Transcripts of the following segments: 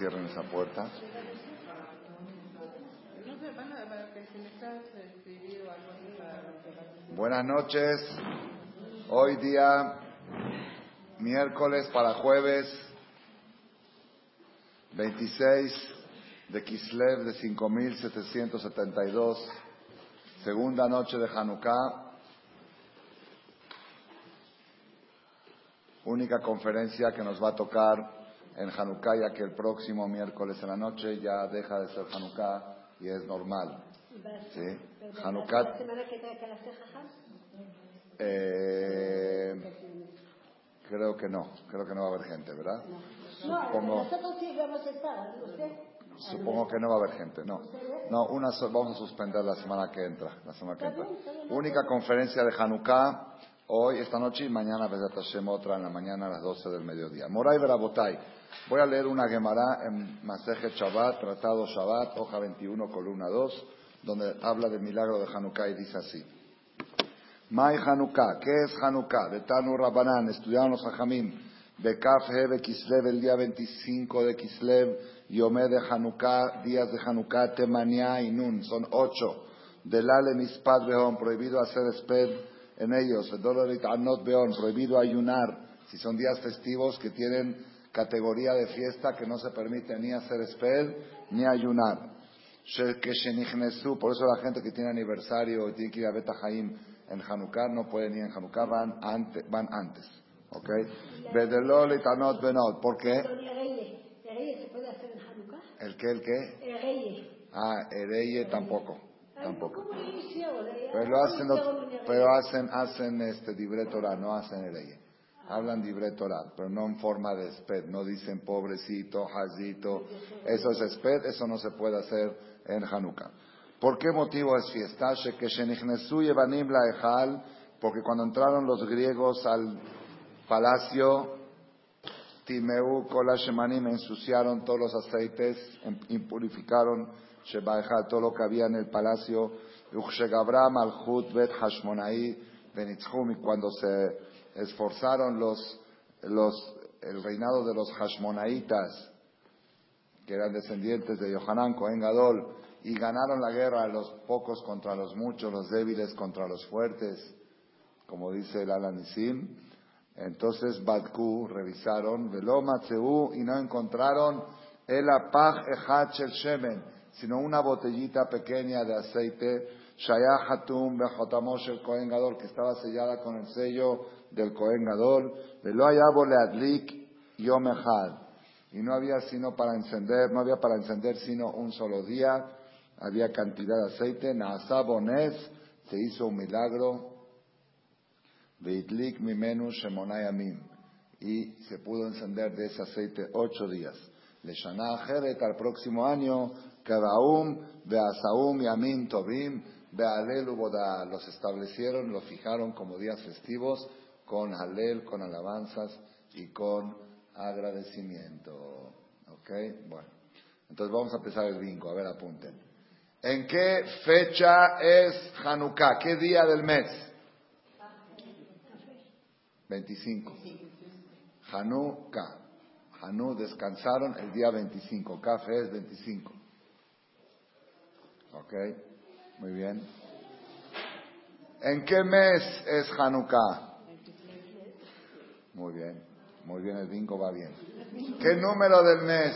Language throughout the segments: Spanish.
cierren esa puerta. Buenas noches. Hoy día, miércoles para jueves, 26 de Kislev de 5772, segunda noche de Hanukkah. Única conferencia que nos va a tocar en Hanukkah, ya que el próximo miércoles en la noche ya deja de ser Hanukkah y es normal. ¿Sí? Hanukkah. Eh, creo que no, creo que no va a haber gente, ¿verdad? Supongo, Supongo que no va a haber gente, no. No, una vamos a suspender la semana que entra, la semana que entra. Única conferencia de Hanukkah hoy, esta noche y mañana, Hashem, otra en la mañana a las 12 del mediodía. Moray Berabotay. Voy a leer una Gemara en Maseje Shabbat, Tratado Shabbat, hoja 21, columna 2, donde habla del milagro de Hanukkah y dice así. Mai Hanukkah, ¿qué es Hanukkah? De Tanu Rabanan, estudiaron los Hajamim, Bekaf Hebe Kislev, el día 25 de Kislev, Yomé de Hanukkah, días de Hanukkah, Temania y Nun, son ocho. Delale Mispad Beon, prohibido hacer esped en ellos. Anot Beon, prohibido ayunar, si son días festivos que tienen categoría de fiesta que no se permite ni hacer esped ni ayunar. Por eso la gente que tiene aniversario y tiene que ir a en Hanukkah no pueden ir en Hanukkah, van antes. Van antes ¿Ok? Anot Benot. ¿Por qué? ¿El qué? ¿El qué? Ah, Ereye tampoco. Tampoco. Pero hacen, pero hacen, hacen este Torah, no hacen Ereye. Hablan libre Torah, pero no en forma de sped. No dicen pobrecito, jazito. Eso es sped, eso no se puede hacer en Hanukkah. ¿Por qué motivo es fiesta? Porque cuando entraron los griegos al palacio, Timeu, Kolashemanim, ensuciaron todos los aceites, impurificaron todo lo que había en el palacio. Bet Hashmonai, y cuando se esforzaron los, los, el reinado de los Hashmonaitas, que eran descendientes de Yohanan Cohen Gadol, y ganaron la guerra los pocos contra los muchos, los débiles contra los fuertes, como dice el Alanisim. Entonces Badku revisaron, Velo y no encontraron el Apach Echat Shel Shemen, sino una botellita pequeña de aceite, Shaya Hatum el Cohen Gadol, que estaba sellada con el sello del Cohen Gadol, Ayabo Leadlik Y no había sino para encender, no había para encender sino un solo día, había cantidad de aceite, Naasa Bones, se hizo un milagro, Veitlik Mimenu Shemonayamim, y se pudo encender de ese aceite ocho días. Le Heret al próximo año, Kadaum, Beasaum, Yamin, Tobim, Bealel Boda, los establecieron, los fijaron como días festivos, con Halel, con alabanzas y con agradecimiento. ¿Ok? Bueno, entonces vamos a empezar el bingo, a ver, apunten. ¿En qué fecha es Hanukkah? ¿Qué día del mes? 25. Hanukkah. Hanú descansaron el día 25. Café es 25. ¿Ok? Muy bien. ¿En qué mes es Hanukkah? Muy bien, muy bien, el bingo va bien. ¿Qué número del mes?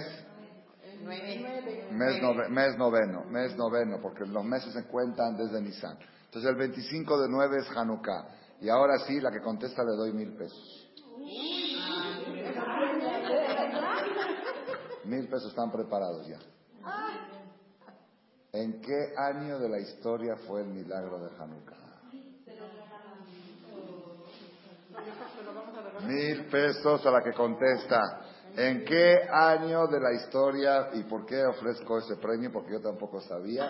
Mes, mes noveno, mes noveno, porque los meses se cuentan desde Nisan. Entonces el 25 de 9 es Hanukkah. Y ahora sí, la que contesta le doy mil pesos. Mil pesos están preparados ya. ¿En qué año de la historia fue el milagro de Hanukkah? Mil pesos a la que contesta. ¿En qué año de la historia y por qué ofrezco ese premio? Porque yo tampoco sabía.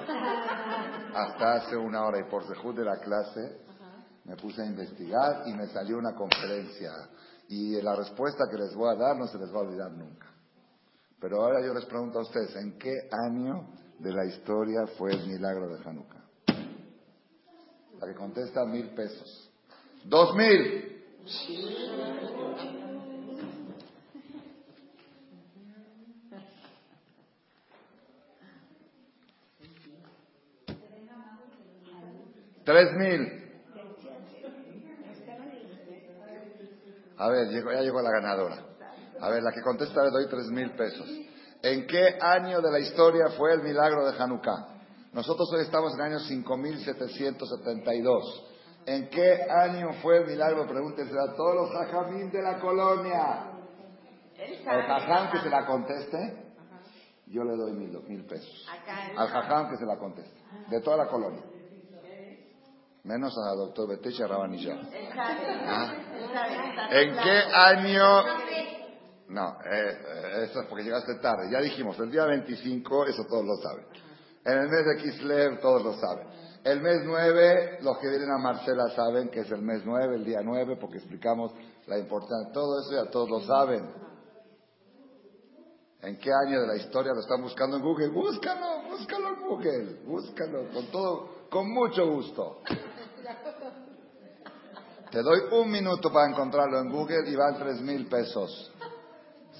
Hasta hace una hora y por sejud de la clase me puse a investigar y me salió una conferencia. Y la respuesta que les voy a dar no se les va a olvidar nunca. Pero ahora yo les pregunto a ustedes, ¿en qué año de la historia fue el milagro de Hanukkah? La que contesta mil pesos. ¡Dos mil! Tres mil. A ver, ya llegó la ganadora. A ver, la que contesta le doy tres mil pesos. ¿En qué año de la historia fue el milagro de Hanukkah? Nosotros hoy estamos en el año 5772. ¿En qué año fue el milagro? Pregúntense a todos los jajamín de la colonia. El jajam que se la conteste, yo le doy mil, mil pesos. Al jajam que se la conteste, de toda la colonia. Menos a doctor Betecha Rabanilla. ¿Ah? ¿En qué año? No, eh, eh, eso es porque llegaste tarde. Ya dijimos, el día 25, eso todos lo saben. En el mes de Kislev, todos lo saben. El mes 9, los que vienen a Marcela saben que es el mes 9, el día 9, porque explicamos la importancia. Todo eso ya todos lo saben. ¿En qué año de la historia lo están buscando en Google? Búscalo, búscalo en Google, búscalo, con todo, con mucho gusto. Te doy un minuto para encontrarlo en Google y van tres mil pesos.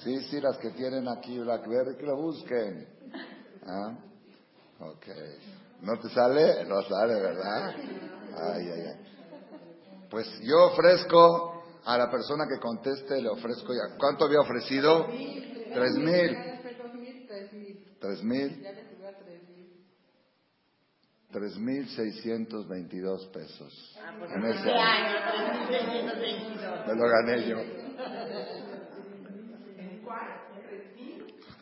Sí, sí, las que tienen aquí Blackberry, que lo busquen. ¿Ah? Ok. ¿No te sale? No sale, ¿verdad? Ay, ay, ay. Pues yo ofrezco a la persona que conteste, le ofrezco ya. ¿Cuánto había ofrecido? Tres mil. Tres mil. Tres mil seiscientos veintidós pesos. En ese año. Me lo gané yo.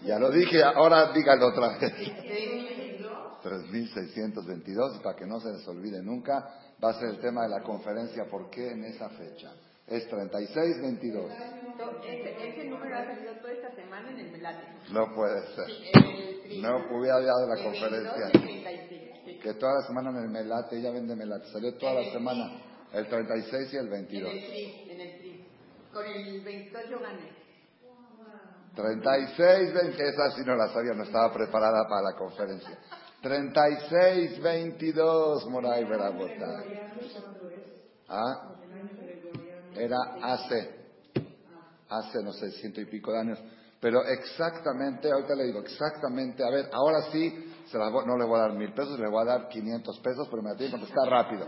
Ya lo dije, ahora dígalo otra vez. 3.622, para que no se les olvide nunca, va a ser el tema de la conferencia, ¿por qué en esa fecha? Es 3622. Ese, número ha salido toda esta semana en el Melate. No puede ser. no hubiera dado la conferencia. Que toda la semana en el Melate, ella vende Melate, salió toda la semana, el 36 y el 22. En el tri, en el tri. Con el 22 yo gané. 36, 20, esa sí no la sabía, no estaba preparada para la conferencia. 36, 22, Moray Verabota. ¿Ah? Era hace, hace, no sé, ciento y pico de años. Pero exactamente, ahorita le digo, exactamente, a ver, ahora sí, se no le voy a dar mil pesos, le voy a dar 500 pesos, pero me la tiene que contestar rápido.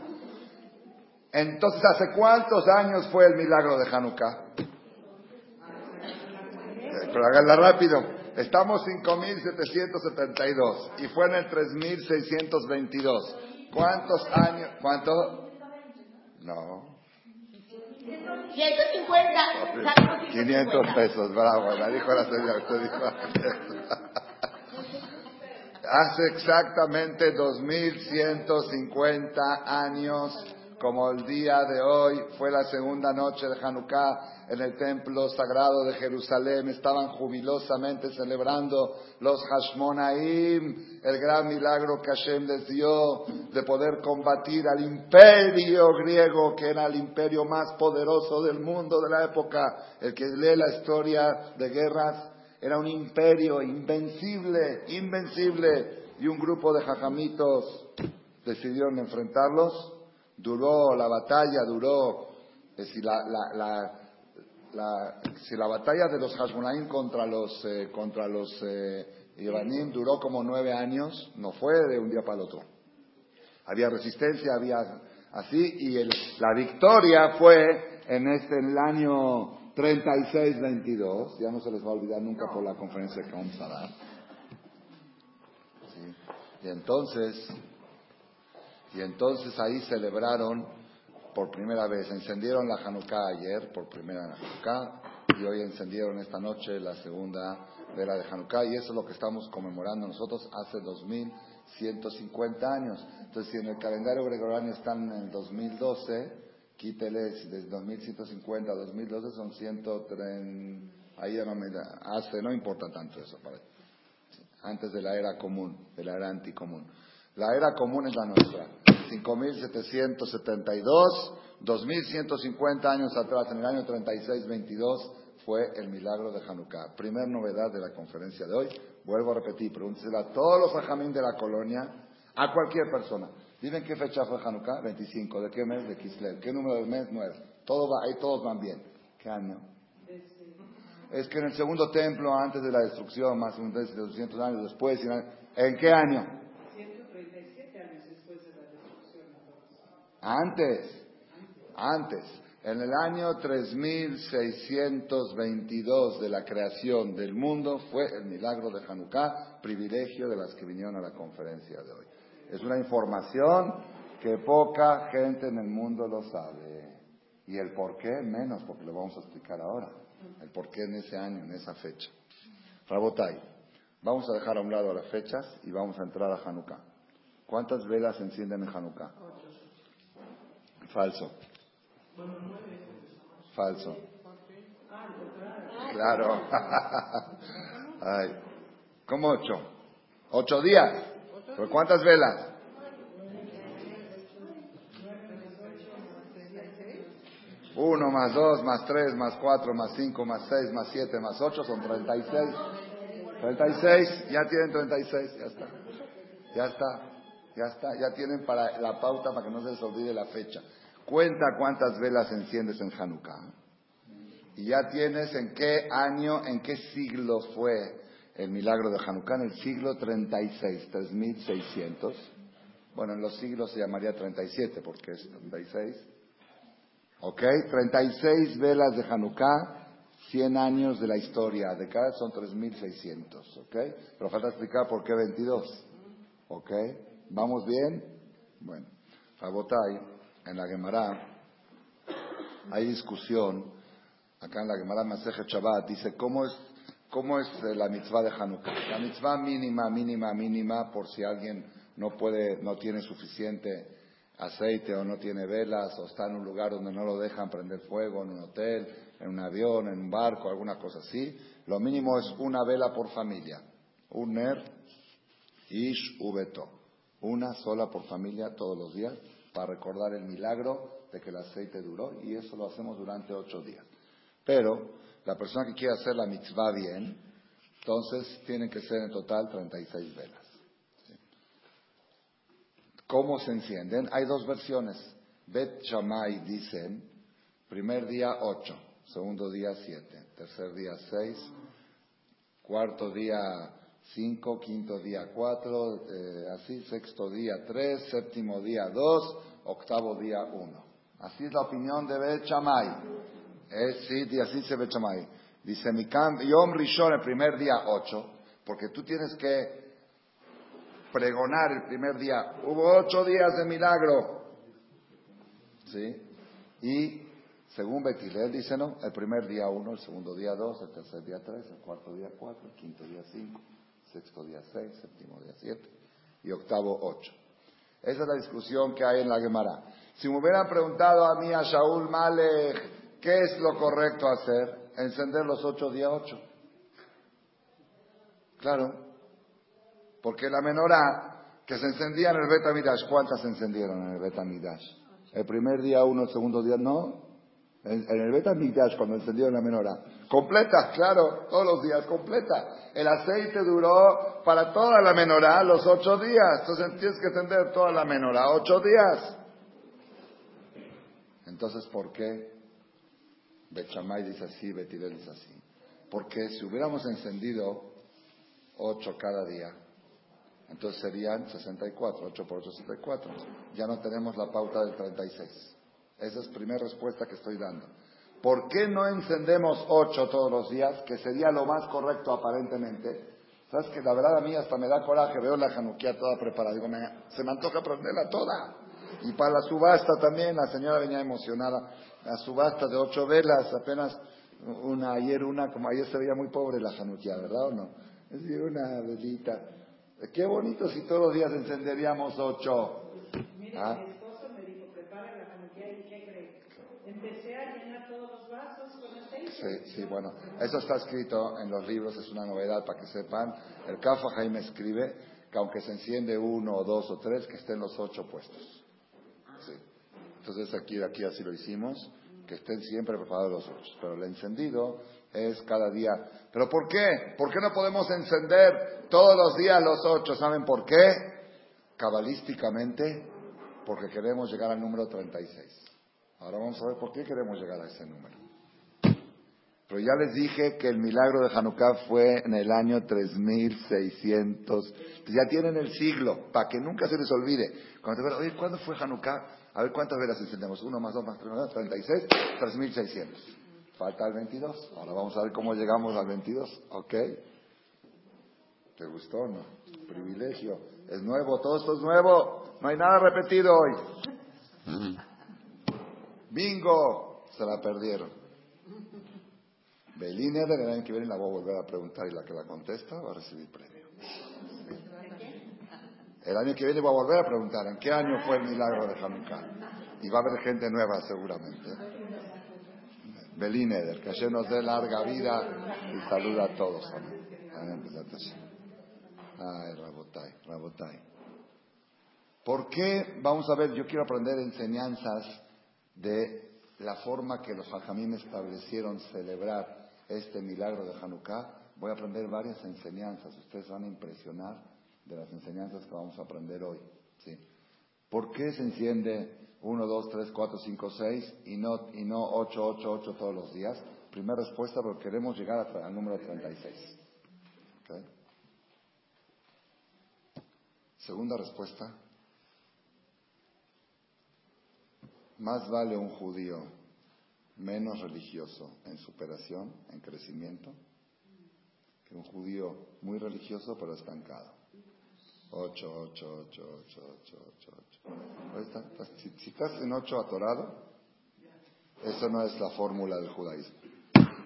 Entonces, ¿hace cuántos años fue el milagro de Hanukkah? pero háganla rápido. Estamos 5.772 y fue en el 3.622. ¿Cuántos años? ¿Cuánto? No. 150. 500 pesos, bravo, la dijo la señora, usted dijo. Hace exactamente 2.150 años, como el día de hoy, fue la segunda noche de Hanukkah, en el templo sagrado de Jerusalén estaban jubilosamente celebrando los Hashmonaim, el gran milagro que Hashem les dio de poder combatir al imperio griego, que era el imperio más poderoso del mundo de la época. El que lee la historia de guerras era un imperio invencible, invencible, y un grupo de jajamitos decidieron enfrentarlos. Duró la batalla, duró, es decir, la la, si la batalla de los Hashmonaim contra los, eh, contra los eh, duró como nueve años, no fue de un día para el otro. Había resistencia, había así, y el, la victoria fue en este en el año 36-22, ya no se les va a olvidar nunca por la conferencia que vamos a dar. Y entonces, y entonces ahí celebraron por primera vez. Encendieron la Hanukkah ayer, por primera Hanukkah, y hoy encendieron esta noche la segunda vela de Hanukkah, y eso es lo que estamos conmemorando nosotros hace 2150 años. Entonces, si en el calendario gregoriano están en el 2012, quíteles desde 2150 a 2012 son 130, ahí ya no me hace, no importa tanto eso para antes de la era común, de la era anticomún. La era común es la nuestra. 5.772, 2.150 años atrás, en el año 36-22, fue el milagro de Hanukkah. Primer novedad de la conferencia de hoy. Vuelvo a repetir, pregúntesela a todos los ajamín de la colonia, a cualquier persona. Dime qué fecha fue Hanukkah, 25. ¿De qué mes? De Kislev. ¿Qué número del mes? 9. Todo va, ahí todos van bien. ¿Qué año? Es que en el segundo templo, antes de la destrucción, más de 200 años después, ¿en qué año? Antes, antes. En el año 3622 de la creación del mundo fue el milagro de Hanukkah, privilegio de las que vinieron a la conferencia de hoy. Es una información que poca gente en el mundo lo sabe. Y el por qué menos, porque lo vamos a explicar ahora. El por qué en ese año, en esa fecha. Rabotai, vamos a dejar a un lado las fechas y vamos a entrar a Hanukkah. ¿Cuántas velas encienden en Hanukkah? Falso. Falso. Claro. Ay. ¿Cómo ocho? ¿Ocho días? ¿Pero cuántas velas? Uno más dos, más tres, más cuatro, más cinco, más seis, más siete, más ocho, son treinta y seis. Treinta y seis, ya tienen treinta y seis, ya está. Ya está, ya está, ya tienen para la pauta para que no se les olvide la fecha. Cuenta cuántas velas enciendes en Hanukkah. Y ya tienes en qué año, en qué siglo fue el milagro de Hanukkah. En el siglo 36, 3600. Bueno, en los siglos se llamaría 37 porque es 36. ¿Ok? 36 velas de Hanukkah, 100 años de la historia. De cada son 3600. ¿Ok? Pero falta explicar por qué 22. ¿Ok? ¿Vamos bien? Bueno, Rabotai en la Gemara hay discusión, acá en la Gemara Maseje Shabbat, dice cómo es, cómo es eh, la mitzvah de Hanukkah. La mitzvah mínima, mínima, mínima, por si alguien no puede, no tiene suficiente aceite o no tiene velas o está en un lugar donde no lo dejan prender fuego, en un hotel, en un avión, en un barco, alguna cosa así. Lo mínimo es una vela por familia. Un ner, ish, ubeto. Una sola por familia todos los días para recordar el milagro de que el aceite duró y eso lo hacemos durante ocho días. Pero la persona que quiere hacer la mitzvah bien, entonces tienen que ser en total 36 velas. ¿Cómo se encienden? Hay dos versiones. Bet Shammai dicen, primer día ocho, segundo día siete, tercer día seis, cuarto día cinco, quinto día cuatro, eh, así, sexto día tres, séptimo día dos, octavo día uno. Así es la opinión de Bet Es, sí, y así se ve Chamay. Dice, mi Yom Rishon, el primer día ocho, porque tú tienes que pregonar el primer día. Hubo ocho días de milagro. ¿Sí? Y según Betilel dice, no, el primer día uno, el segundo día dos, el tercer día tres, el cuarto día cuatro, el quinto día cinco sexto día seis, séptimo día siete y octavo ocho. Esa es la discusión que hay en la Gemara. Si me hubieran preguntado a mí, a Shaul Malek, ¿qué es lo correcto hacer? Encender los ocho día ocho. Claro, porque la menorá que se encendía en el Betamidash, ¿cuántas se encendieron en el Betamidash? El primer día uno, el segundo día no. En, el Betamidash, cuando encendieron la menorá. Completa, claro, todos los días, completa el aceite duró para toda la menorá los ocho días. Entonces tienes que entender toda la menorá, ocho días. Entonces, ¿por qué Bechamay dice así, Betirel dice así? Porque si hubiéramos encendido ocho cada día, entonces serían 64, 8 por 8, 64. Ya no tenemos la pauta del 36. Esa es la primera respuesta que estoy dando. ¿Por qué no encendemos ocho todos los días? Que sería lo más correcto aparentemente. ¿Sabes que La verdad a mí hasta me da coraje, veo la januquía toda preparada. Digo, se me antoja prenderla toda. Y para la subasta también, la señora venía emocionada. La subasta de ocho velas, apenas una, ayer una, como ayer se veía muy pobre la januquía, ¿verdad o no? Es decir, una velita. Qué bonito si todos los días encenderíamos ocho. ¿Ah? mi esposo me dijo, prepare la januquía y ¿qué cree? Empecé a llenar todos los vasos con aceite. Sí, sí, bueno, eso está escrito en los libros, es una novedad para que sepan. El Cafa Jaime escribe que aunque se enciende uno o dos o tres, que estén los ocho puestos. Sí. Entonces aquí, aquí así lo hicimos, que estén siempre preparados los ocho. Pero el encendido es cada día. ¿Pero por qué? ¿Por qué no podemos encender todos los días los ocho? ¿Saben por qué? Cabalísticamente, porque queremos llegar al número 36. Ahora vamos a ver por qué queremos llegar a ese número. Pero ya les dije que el milagro de Hanukkah fue en el año 3600. Ya tienen el siglo, para que nunca se les olvide. Cuando te oye, ¿cuándo fue Hanukkah? A ver, ¿cuántas velas encendemos? Uno más dos más tres más 36, 3600. Falta el 22. Ahora vamos a ver cómo llegamos al 22. ¿Ok? ¿Te gustó o no? Privilegio. Es nuevo, todo esto es nuevo. No hay nada repetido hoy. Bingo. Se la perdieron. Belina del año que viene la voy a volver a preguntar y la que la contesta va a recibir premio. El año que viene voy a volver a preguntar en qué año fue el milagro de Hanukkah. Y va a haber gente nueva seguramente. Belíneder, que ayer nos dé larga vida y saluda a todos. Ay, Rabotai, Rabotai. ¿Por qué? Vamos a ver, yo quiero aprender enseñanzas de la forma que los hajamim establecieron celebrar este milagro de Hanukkah. Voy a aprender varias enseñanzas. Ustedes van a impresionar de las enseñanzas que vamos a aprender hoy. ¿sí? ¿Por qué se enciende 1, 2, 3, 4, 5, 6 y no, y no 8, 8, 8 todos los días? Primera respuesta, porque queremos llegar al número 36. ¿Okay? Segunda respuesta, más vale un judío menos religioso en superación, en crecimiento, que un judío muy religioso pero estancado. 8, 8, 8, 8, 8, 8, 8. Si, estás en 8 atorado, eso no es la fórmula del judaísmo.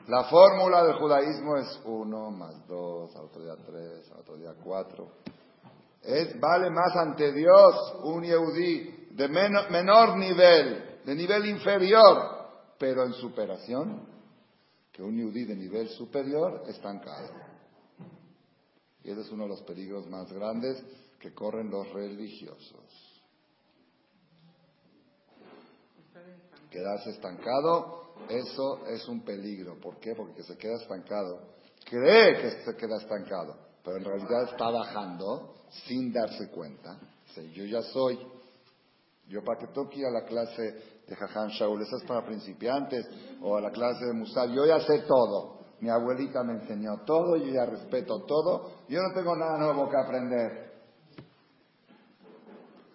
La fórmula del judaísmo es 1 más 2, al otro día 3, al otro día 4. Es, vale más ante Dios un Yehudí de menor nivel, de nivel inferior, pero en superación, que un Yehudí de nivel superior estancado. Y ese es uno de los peligros más grandes que corren los religiosos. Quedarse estancado, eso es un peligro. ¿Por qué? Porque se queda estancado. Cree que se queda estancado, pero en realidad está bajando sin darse cuenta. yo ya soy. Yo para que toque a la clase de Jajan Shaul, esa es para principiantes, o a la clase de Musal, yo ya sé todo. Mi abuelita me enseñó todo, yo ya respeto todo, yo no tengo nada nuevo que aprender.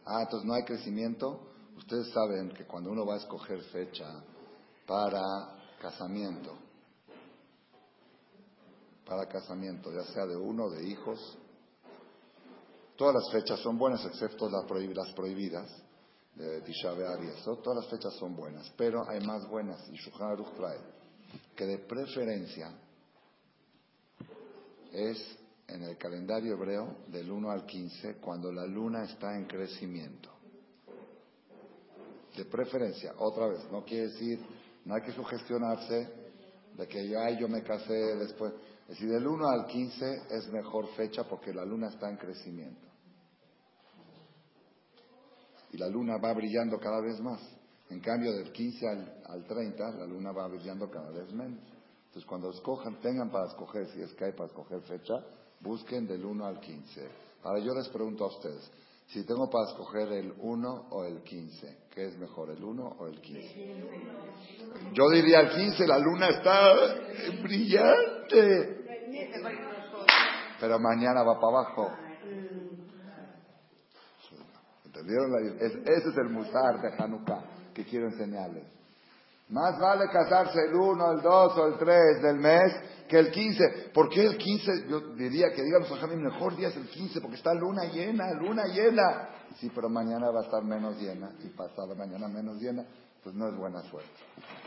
Ah, entonces no hay crecimiento. Ustedes saben que cuando uno va a escoger fecha para casamiento, para casamiento, ya sea de uno, de hijos, todas las fechas son buenas excepto las, prohibidas, de Tisha y todas las fechas son buenas, pero hay más buenas, y Shulchan Aruch que de preferencia es en el calendario hebreo del 1 al 15 cuando la luna está en crecimiento. De preferencia, otra vez, no quiere decir, no hay que sugestionarse de que ya yo me casé después. Es decir, del 1 al 15 es mejor fecha porque la luna está en crecimiento. Y la luna va brillando cada vez más. En cambio, del 15 al, 30, la luna va brillando cada vez menos. Entonces, cuando escojan, tengan para escoger, si es que hay para escoger fecha, busquen del 1 al 15. Ahora yo les pregunto a ustedes, si tengo para escoger el 1 o el 15, ¿qué es mejor, el 1 o el 15? Yo diría el 15, la luna está brillante. Pero mañana va para abajo. ¿Entendieron? ese es el musar de Hanukkah que quiero enseñarles. Más vale casarse el 1, el 2 o el 3 del mes que el 15. ¿Por qué el 15? Yo diría que digamos a el mejor día es el 15 porque está luna llena, luna llena. Sí, pero mañana va a estar menos llena y pasado mañana menos llena. Pues no es buena suerte.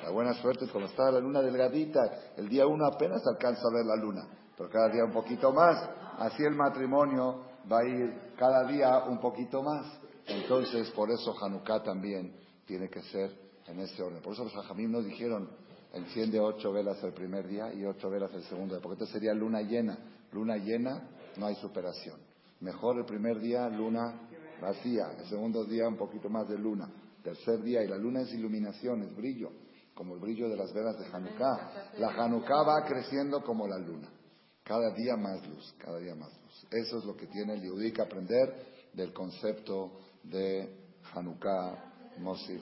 La buena suerte es cuando está la luna delgadita. El día 1 apenas alcanza a ver la luna, pero cada día un poquito más. Así el matrimonio va a ir cada día un poquito más. Entonces, por eso Hanukkah también tiene que ser en este orden. Por eso los hajamim nos dijeron, enciende ocho velas el primer día y ocho velas el segundo día, porque esto sería luna llena. Luna llena, no hay superación. Mejor el primer día, luna vacía. El segundo día, un poquito más de luna. Tercer día, y la luna es iluminación, es brillo, como el brillo de las velas de Hanukkah. La Hanukkah va creciendo como la luna. Cada día más luz, cada día más luz. Eso es lo que tiene el Yehudi que aprender del concepto de Hanukkah Mosif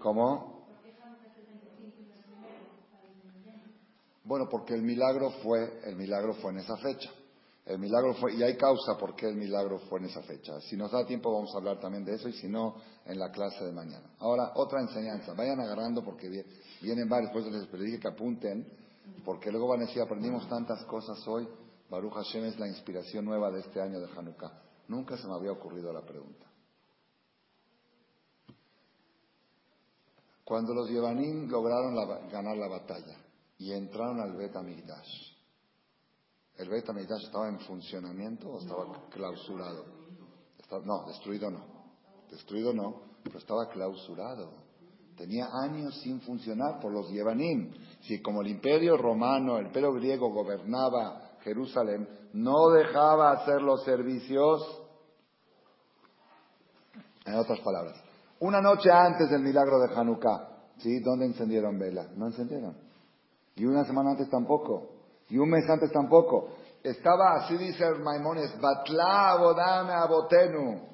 ¿Cómo? Bueno, porque el milagro fue, el milagro fue en esa fecha. El milagro fue, y hay causa por qué el milagro fue en esa fecha. Si nos da tiempo vamos a hablar también de eso y si no, en la clase de mañana. Ahora, otra enseñanza. Vayan agarrando porque vienen varios, después les pedí que apunten, porque luego van a decir, aprendimos tantas cosas hoy. Baruch Hashem es la inspiración nueva de este año de Hanukkah. Nunca se me había ocurrido la pregunta. Cuando los Yevanim lograron ganar la batalla y entraron al Bet Amigdash, ¿El Beit HaMikdash estaba en funcionamiento o estaba clausurado? no, destruido no. Destruido no, pero estaba clausurado. Tenía años sin funcionar por los Yevanim. Si como el imperio romano, el imperio griego gobernaba Jerusalén, no dejaba hacer los servicios. En otras palabras, una noche antes del milagro de Hanukkah, ¿sí? ¿Dónde encendieron vela? No encendieron. Y una semana antes tampoco. Y un mes antes tampoco. Estaba, así dice el Maimones, Batlavo dame abotenu.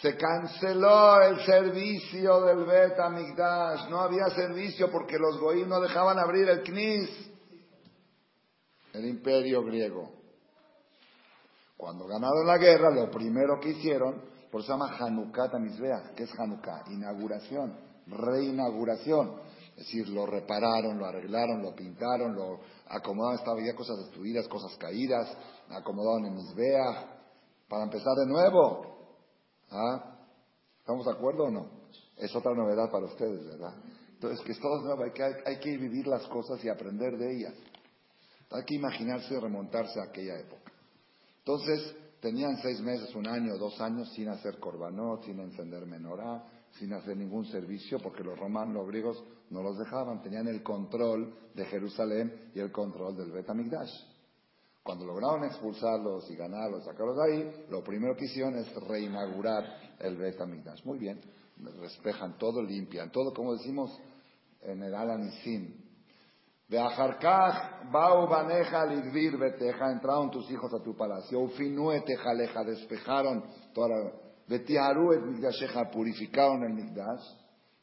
Se canceló el servicio del Bet Amigdash. No había servicio porque los goín no dejaban abrir el Knis. El imperio griego. Cuando ganaron la guerra, lo primero que hicieron, por eso se llama Hanukkah Tamizbeach. ¿Qué es Hanukkah? Inauguración, reinauguración. Es decir, lo repararon, lo arreglaron, lo pintaron, lo acomodaron, estaba ya cosas destruidas, cosas caídas, acomodaron en Misbea, para empezar de nuevo. ¿Ah? ¿Estamos de acuerdo o no? Es otra novedad para ustedes, ¿verdad? Entonces, que es todo nuevo, hay que, hay que vivir las cosas y aprender de ellas. Hay que imaginarse y remontarse a aquella época. Entonces, tenían seis meses, un año, dos años sin hacer corbanot, sin encender menorá, sin hacer ningún servicio, porque los romanos, los griegos, no los dejaban, tenían el control de Jerusalén y el control del Bet Cuando lograron expulsarlos y ganarlos, sacarlos de ahí, lo primero que hicieron es reinaugurar el Bet Muy bien, respejan todo, limpian todo, como decimos en el Alanisim. De Ajarkaj, Bau Baneja Ligvir Beteja, entraron tus hijos a tu palacio, Ufinue Tejaleja, despejaron toda la. Betiharu et Migdasheja, purificaron el Migdash.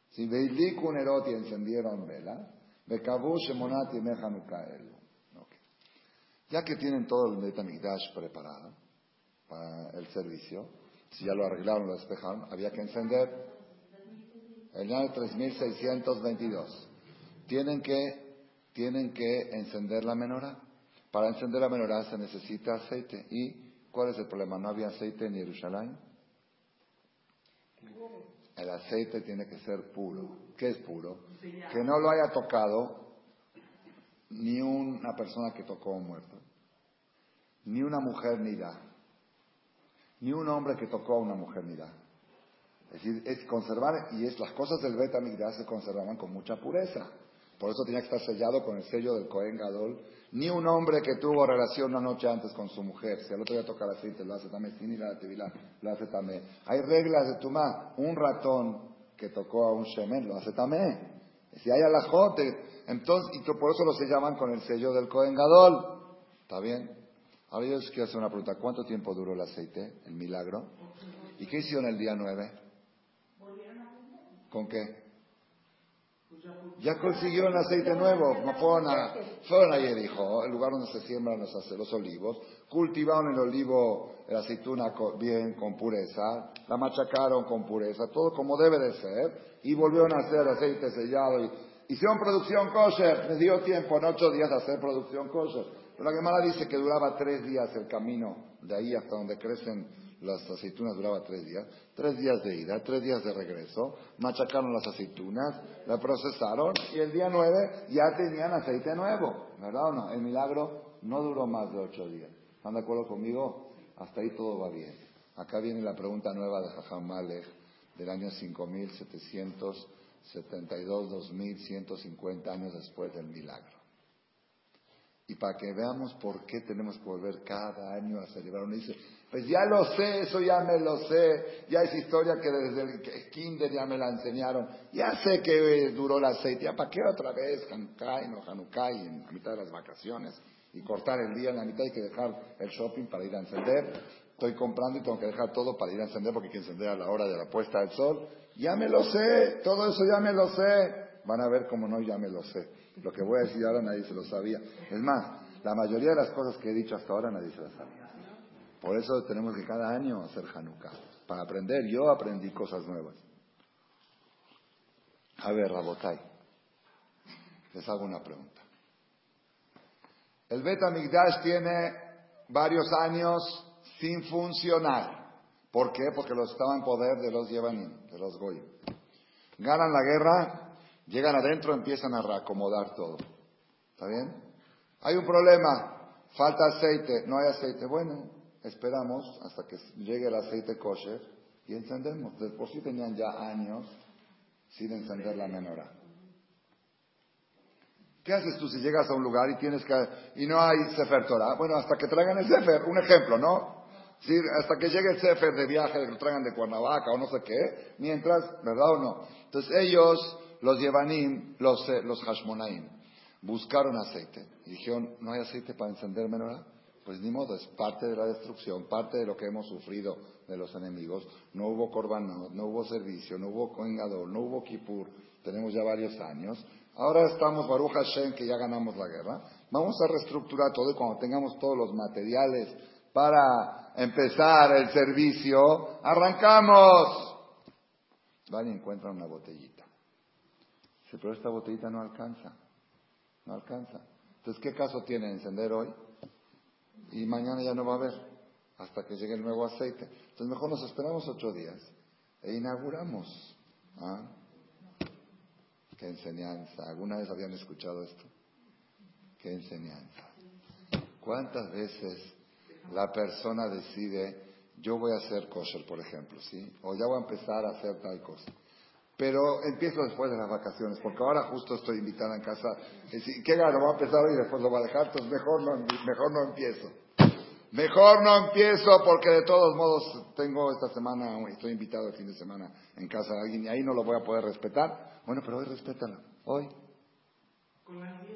Si Veiliku Nerot y encendieron vela, Bekabu Shemonat y Mehanukael. Ya que tienen todo el Betamigdash preparado para el servicio, si ya lo arreglaron, lo despejaron, había que encender el año 3622. Tienen que, tienen que encender la menorá. Para encender la menorá se necesita aceite. ¿Y cuál es el problema? No había aceite en Jerusalén. El aceite tiene que ser puro. ¿Qué es puro? Que no lo haya tocado ni una persona que tocó a un muerto, ni una mujer ni da, ni un hombre que tocó a una mujer ni da. Es decir, es conservar, y es las cosas del beta se conservaban con mucha pureza. Por eso tenía que estar sellado con el sello del Cohen Gadol. Ni un hombre que tuvo relación una noche antes con su mujer, si al otro día toca el aceite, lo hace también, sin ir a la lo hace también. Hay reglas de Tumá. Un ratón que tocó a un shemen, lo hace también. Si hay alajote, entonces, y por eso lo sellaban con el sello del Cohen Gadol. ¿Está bien? Ahora yo les quiero hacer una pregunta. ¿Cuánto tiempo duró el aceite, el milagro? ¿Y qué hicieron el día nueve? ¿Con qué? Ya consiguieron aceite nuevo. Fueron, a, fueron ayer, dijo, el lugar donde se siembran los, los olivos. Cultivaron el olivo, la aceituna bien, con pureza. La machacaron con pureza. Todo como debe de ser. Y volvieron a hacer aceite sellado. Y, hicieron producción kosher. Les dio tiempo en ocho días a hacer producción kosher. Pero la Gemara dice que duraba tres días el camino de ahí hasta donde crecen las aceitunas duraba tres días, tres días de ida, tres días de regreso, machacaron las aceitunas, la procesaron y el día nueve ya tenían aceite nuevo, ¿verdad o no? El milagro no duró más de ocho días. ¿Están de acuerdo conmigo? Hasta ahí todo va bien. Acá viene la pregunta nueva de Jajam Malek del año 5772, 2150 años después del milagro. Y para que veamos por qué tenemos que volver cada año a celebrar. Uno dice, pues ya lo sé, eso ya me lo sé, ya es historia que desde el kinder ya me la enseñaron, ya sé que duró el aceite, ya para qué otra vez Hanukkah, no Hanukkah, en la mitad de las vacaciones, y cortar el día en la mitad hay que dejar el shopping para ir a encender, estoy comprando y tengo que dejar todo para ir a encender porque hay que encender a la hora de la puesta del sol, ya me lo sé, todo eso ya me lo sé, van a ver cómo no, ya me lo sé, lo que voy a decir ahora nadie se lo sabía, es más, La mayoría de las cosas que he dicho hasta ahora nadie se las sabe. Por eso tenemos que cada año hacer Hanukkah. Para aprender, yo aprendí cosas nuevas. A ver, Rabotai, les hago una pregunta. El Bet tiene varios años sin funcionar. ¿Por qué? Porque los estaba en poder de los Yevanim, de los Goyim. Ganan la guerra, llegan adentro, empiezan a reacomodar todo. ¿Está bien? Hay un problema, falta aceite, no hay aceite. Bueno, esperamos hasta que llegue el aceite kosher y encendemos. Después sí tenían ya años sin encender la menorá. ¿Qué haces tú si llegas a un lugar y tienes que y no hay Sefer Torah? Bueno, hasta que traigan el Sefer, un ejemplo, ¿no? Sí, hasta que llegue el Sefer de viaje, que lo traigan de Cuernavaca o no sé qué, mientras, ¿verdad o no? Entonces ellos, los Yevanim, los, eh, los Hashmonaim, buscaron aceite y dijeron, ¿no hay aceite para encender menorá? Pues ni modo, es parte de la destrucción, parte de lo que hemos sufrido de los enemigos. No hubo Corbanot, no hubo servicio, no hubo Coengador, no hubo Kippur, tenemos ya varios años. Ahora estamos, Baruch Hashem, que ya ganamos la guerra. Vamos a reestructurar todo y cuando tengamos todos los materiales para empezar el servicio, arrancamos. Van y encuentran una botellita. Pero esta botellita no alcanza. No alcanza. Entonces, ¿qué caso tiene encender hoy? Y mañana ya no va a haber, hasta que llegue el nuevo aceite. Entonces, mejor nos esperamos ocho días e inauguramos. ¿Ah? Qué enseñanza. ¿Alguna vez habían escuchado esto? Qué enseñanza. ¿Cuántas veces la persona decide, yo voy a hacer kosher, por ejemplo, ¿sí? O ya voy a empezar a hacer tal cosa. Pero empiezo después de las vacaciones, porque ahora justo estoy invitada en casa. ¿Qué gano? Voy a empezar hoy y después lo voy a dejar, entonces mejor no, mejor no empiezo. Mejor no empiezo porque de todos modos tengo esta semana, estoy invitado el fin de semana en casa de alguien y ahí no lo voy a poder respetar. Bueno, pero hoy respétalo. Hoy.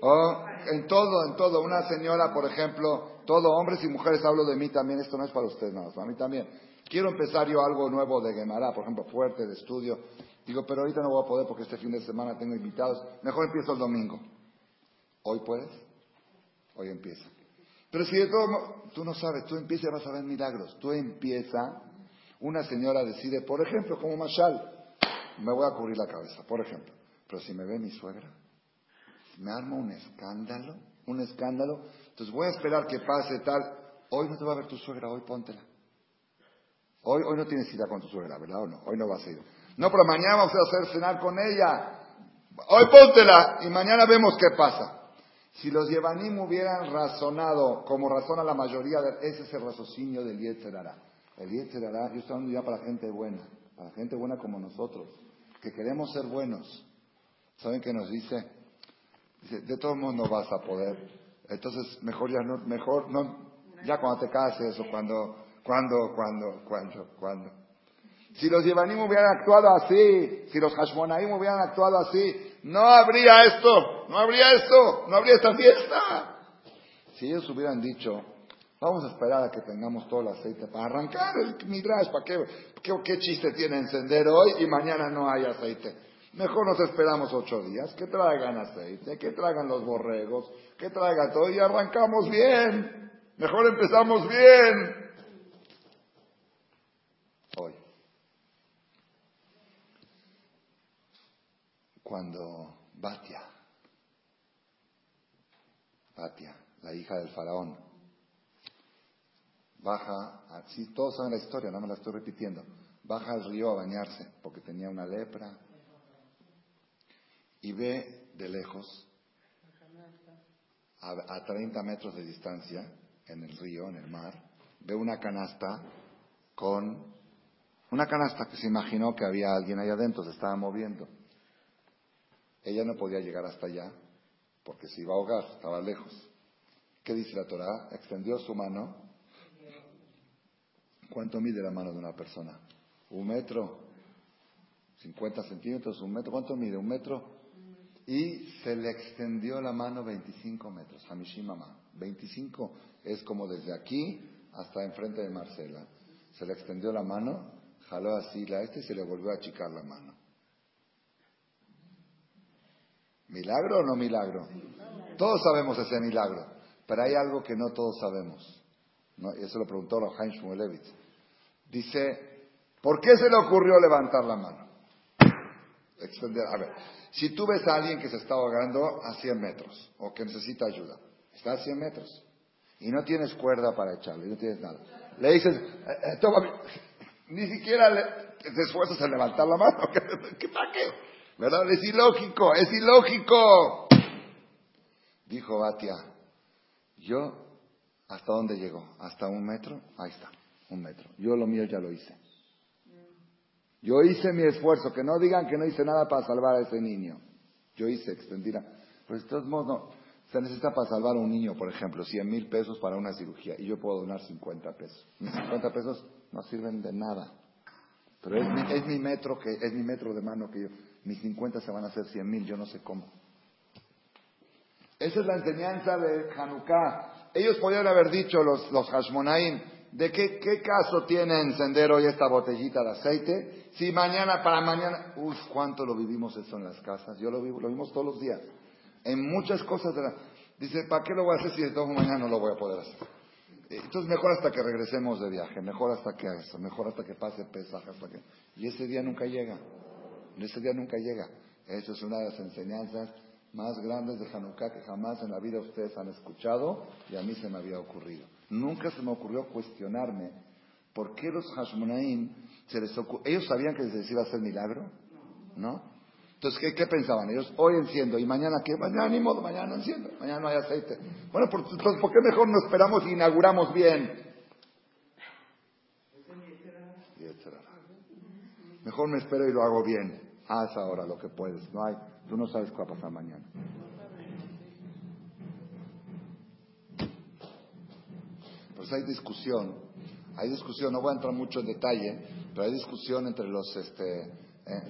Oh, en todo, en todo. Una señora, por ejemplo, todo, hombres y mujeres, hablo de mí también, esto no es para ustedes nada, para mí también. Quiero empezar yo algo nuevo de Gemara, por ejemplo, fuerte, de estudio. Digo, pero ahorita no voy a poder porque este fin de semana tengo invitados. Mejor empiezo el domingo. ¿Hoy puedes? Hoy empieza. Pero si de todo, tú no sabes, tú empiezas y vas a ver milagros. Tú empieza, una señora decide, por ejemplo, como Mashal, me voy a cubrir la cabeza, por ejemplo. Pero si me ve mi suegra, me arma un escándalo, un escándalo. Entonces voy a esperar que pase tal. Hoy no te va a ver tu suegra, hoy póntela. Hoy, hoy no tienes cita con tu suegra, ¿verdad o no? Hoy no vas a ir. No, pero mañana vamos a hacer cenar con ella. Hoy póntela y mañana vemos qué pasa. Si los Yevanim hubieran razonado como razona la mayoría, de, ese es el raciocinio del Yetzerara. El Yetzerara, yo estoy hablando ya para gente buena, para gente buena como nosotros, que queremos ser buenos. ¿Saben qué nos dice? Dice, de todos modos no vas a poder. Entonces, mejor ya no, mejor no, ya cuando te cases o cuando, cuando, cuando, cuando, cuando. Si los Yevanim hubieran actuado así, si los Hashmonaim hubieran actuado así, no habría esto, no habría esto, no habría esta fiesta. Si ellos hubieran dicho, vamos a esperar a que tengamos todo el aceite para arrancar el midrash, ¿para qué, qué, chiste tiene encender hoy y mañana no hay aceite? Mejor nos esperamos ocho días, que traigan aceite, que traigan los borregos, que traigan todo y arrancamos bien. Mejor empezamos bien. Cuando Batia, Batia, la hija del faraón, baja, así todos saben la historia, no me la estoy repitiendo, baja al río a bañarse porque tenía una lepra y ve de lejos, a, a 30 metros de distancia, en el río, en el mar, ve una canasta con una canasta que se imaginó que había alguien ahí adentro, se estaba moviendo. Ella no podía llegar hasta allá porque se iba a ahogar, estaba lejos. ¿Qué dice la Torah? Extendió su mano. ¿Cuánto mide la mano de una persona? ¿Un metro? ¿50 centímetros? ¿Un metro? ¿Cuánto mide? ¿Un metro? Y se le extendió la mano 25 metros. Hamishimama. 25 es como desde aquí hasta enfrente de Marcela. Se le extendió la mano, jaló así la este y se le volvió a achicar la mano. ¿Milagro o no milagro? Todos sabemos ese milagro. Pero hay algo que no todos sabemos. ¿no? Y eso lo preguntó Rafael Shmulevitz. Dice, ¿por qué se le ocurrió levantar la mano? A ver, si tú ves a alguien que se está ahogando a 100 metros o que necesita ayuda, está a 100 metros y no tienes cuerda para echarle, no tienes nada. Le dices, eh, eh, toma, ni siquiera le, te esfuerzas en levantar la mano. ¿Qué, para qué? ¿Verdad? Es ilógico, es ilógico. Dijo Batia, yo, ¿hasta dónde llegó? ¿Hasta un metro? Ahí está, un metro. Yo lo mío ya lo hice. Yo hice mi esfuerzo, que no digan que no hice nada para salvar a ese niño. Yo hice extendida. Pues de todos modos, no. Se necesita para salvar a un niño, por ejemplo, 100 mil pesos para una cirugía y yo puedo donar 50 pesos. Mis 50 pesos no sirven de nada. Pero es mi, es mi metro que es mi metro de mano que yo. Mis 50 se van a hacer 100 mil, yo no sé cómo. Esa es la enseñanza de Hanukkah. Ellos podrían haber dicho, los, los Hashmonaim, ¿de qué, qué caso tiene encender hoy esta botellita de aceite? Si mañana, para mañana, uff, cuánto lo vivimos eso en las casas. Yo lo vivo, lo vimos todos los días. En muchas cosas de la... Dice, ¿para qué lo voy a hacer si de todo mañana no lo voy a poder hacer? Entonces mejor hasta que regresemos de viaje, mejor hasta que eso, mejor hasta que pase pesaje, hasta que... Y ese día nunca llega, ese día nunca llega. Eso es una de las enseñanzas más grandes de Hanukkah que jamás en la vida ustedes han escuchado y a mí se me había ocurrido. Nunca se me ocurrió cuestionarme por qué los Hashmonaim se les Ellos sabían que les iba a hacer milagro, ¿no? Entonces, ¿qué, pensaban ellos? Hoy enciendo, ¿y mañana qué? Mañana ni modo, mañana no enciendo, mañana no hay aceite. Bueno, por, entonces, ¿por qué mejor no esperamos y inauguramos bien? Mejor me espero y lo hago bien. Haz ahora lo que puedes. No hay, tú no sabes qué va a pasar mañana. Pues hay discusión, hay discusión, no voy a entrar mucho en detalle, pero hay discusión entre los, este,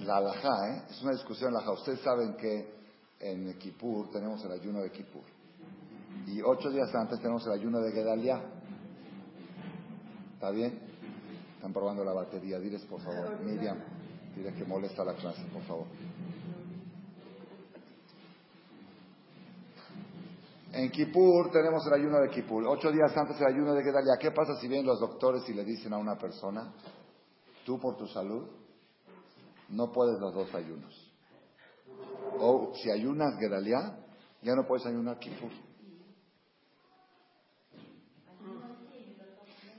la alajá, ¿eh? es una discusión alajá. Ustedes saben que en Kippur tenemos el ayuno de Kippur. Y ocho días antes tenemos el ayuno de Gedalia. ¿Está bien? Están probando la batería. Diles, por favor, Miriam, diles que molesta la clase, por favor. En Kippur tenemos el ayuno de Kippur. Ocho días antes el ayuno de Gedalia. ¿Qué pasa si vienen los doctores y le dicen a una persona, tú por tu salud, no puedes los dos ayunos. O si ayunas Gedalia, ya no puedes ayunar Kippur.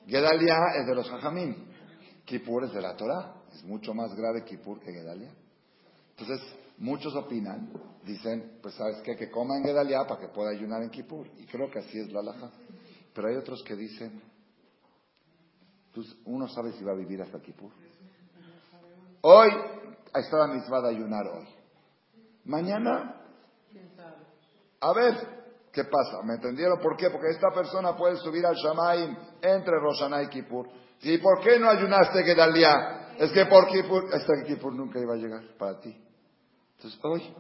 Gedalia es de los Jajamim. Kippur es de la Torah. Es mucho más grave Kippur que Gedalia. Entonces, muchos opinan, dicen, pues sabes qué, que coma en Gedalia para que pueda ayunar en Kippur. Y creo que así es la laja. Pero hay otros que dicen, pues uno sabe si va a vivir hasta Kippur. Hoy está la misma de ayunar hoy. Mañana, a ver qué pasa. ¿Me entendieron por qué? Porque esta persona puede subir al Shamaim entre Roshaná y Kippur. ¿Y por qué no ayunaste que día? Es que por Kippur, este Kippur nunca iba a llegar para ti. Entonces hoy,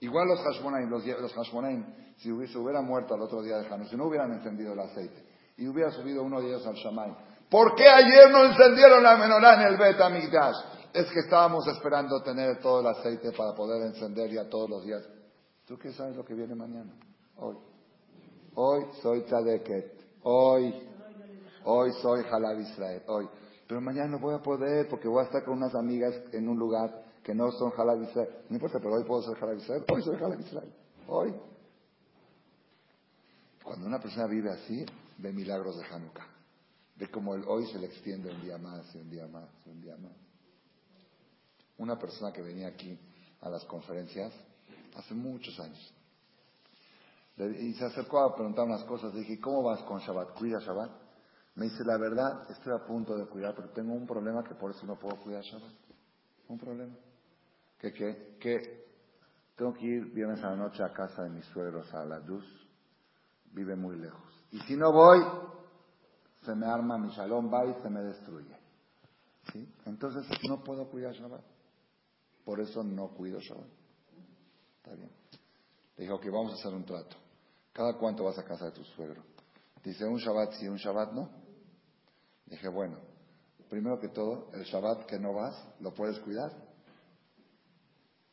igual los Hashmonaim, los, los Hashmonaim, si hubiese, hubiera muerto al otro día de Hanukkah, si no hubieran encendido el aceite y hubiera subido uno de ellos al Shamaim, ¿por qué ayer no encendieron la menorá en el Bet Amigdash? Es que estábamos esperando tener todo el aceite para poder encender ya todos los días. ¿Tú qué sabes lo que viene mañana? Hoy. Hoy soy Tzadeket. Hoy. Hoy soy Halab Israel. Hoy. Pero mañana no voy a poder porque voy a estar con unas amigas en un lugar que no son Halab Israel. No importa, pero hoy puedo ser Halab Israel. Hoy soy Halab Israel. Hoy. Cuando una persona vive así, ve milagros de Hanukkah. Ve como el hoy se le extiende un día más, y un día más, y un día más una persona que venía aquí a las conferencias hace muchos años. Y se acercó a preguntar unas cosas. Dije, ¿cómo vas con Shabbat? ¿Cuida Shabbat? Me dice, la verdad, estoy a punto de cuidar, pero tengo un problema que por eso no puedo cuidar Shabbat. Un problema. ¿Qué qué? Que tengo que ir viernes a la noche a casa de mis suegros, a la Duz. Vive muy lejos. Y si no voy, se me arma mi shalom, va y se me destruye. ¿Sí? Entonces no puedo cuidar Shabbat. Por eso no cuido Shabbat. Está bien. Le dijo que vamos a hacer un trato. ¿Cada cuánto vas a casa de tu suegro? Dice, un Shabbat sí, un Shabbat no. Dije, bueno, primero que todo, el Shabbat que no vas, ¿lo puedes cuidar?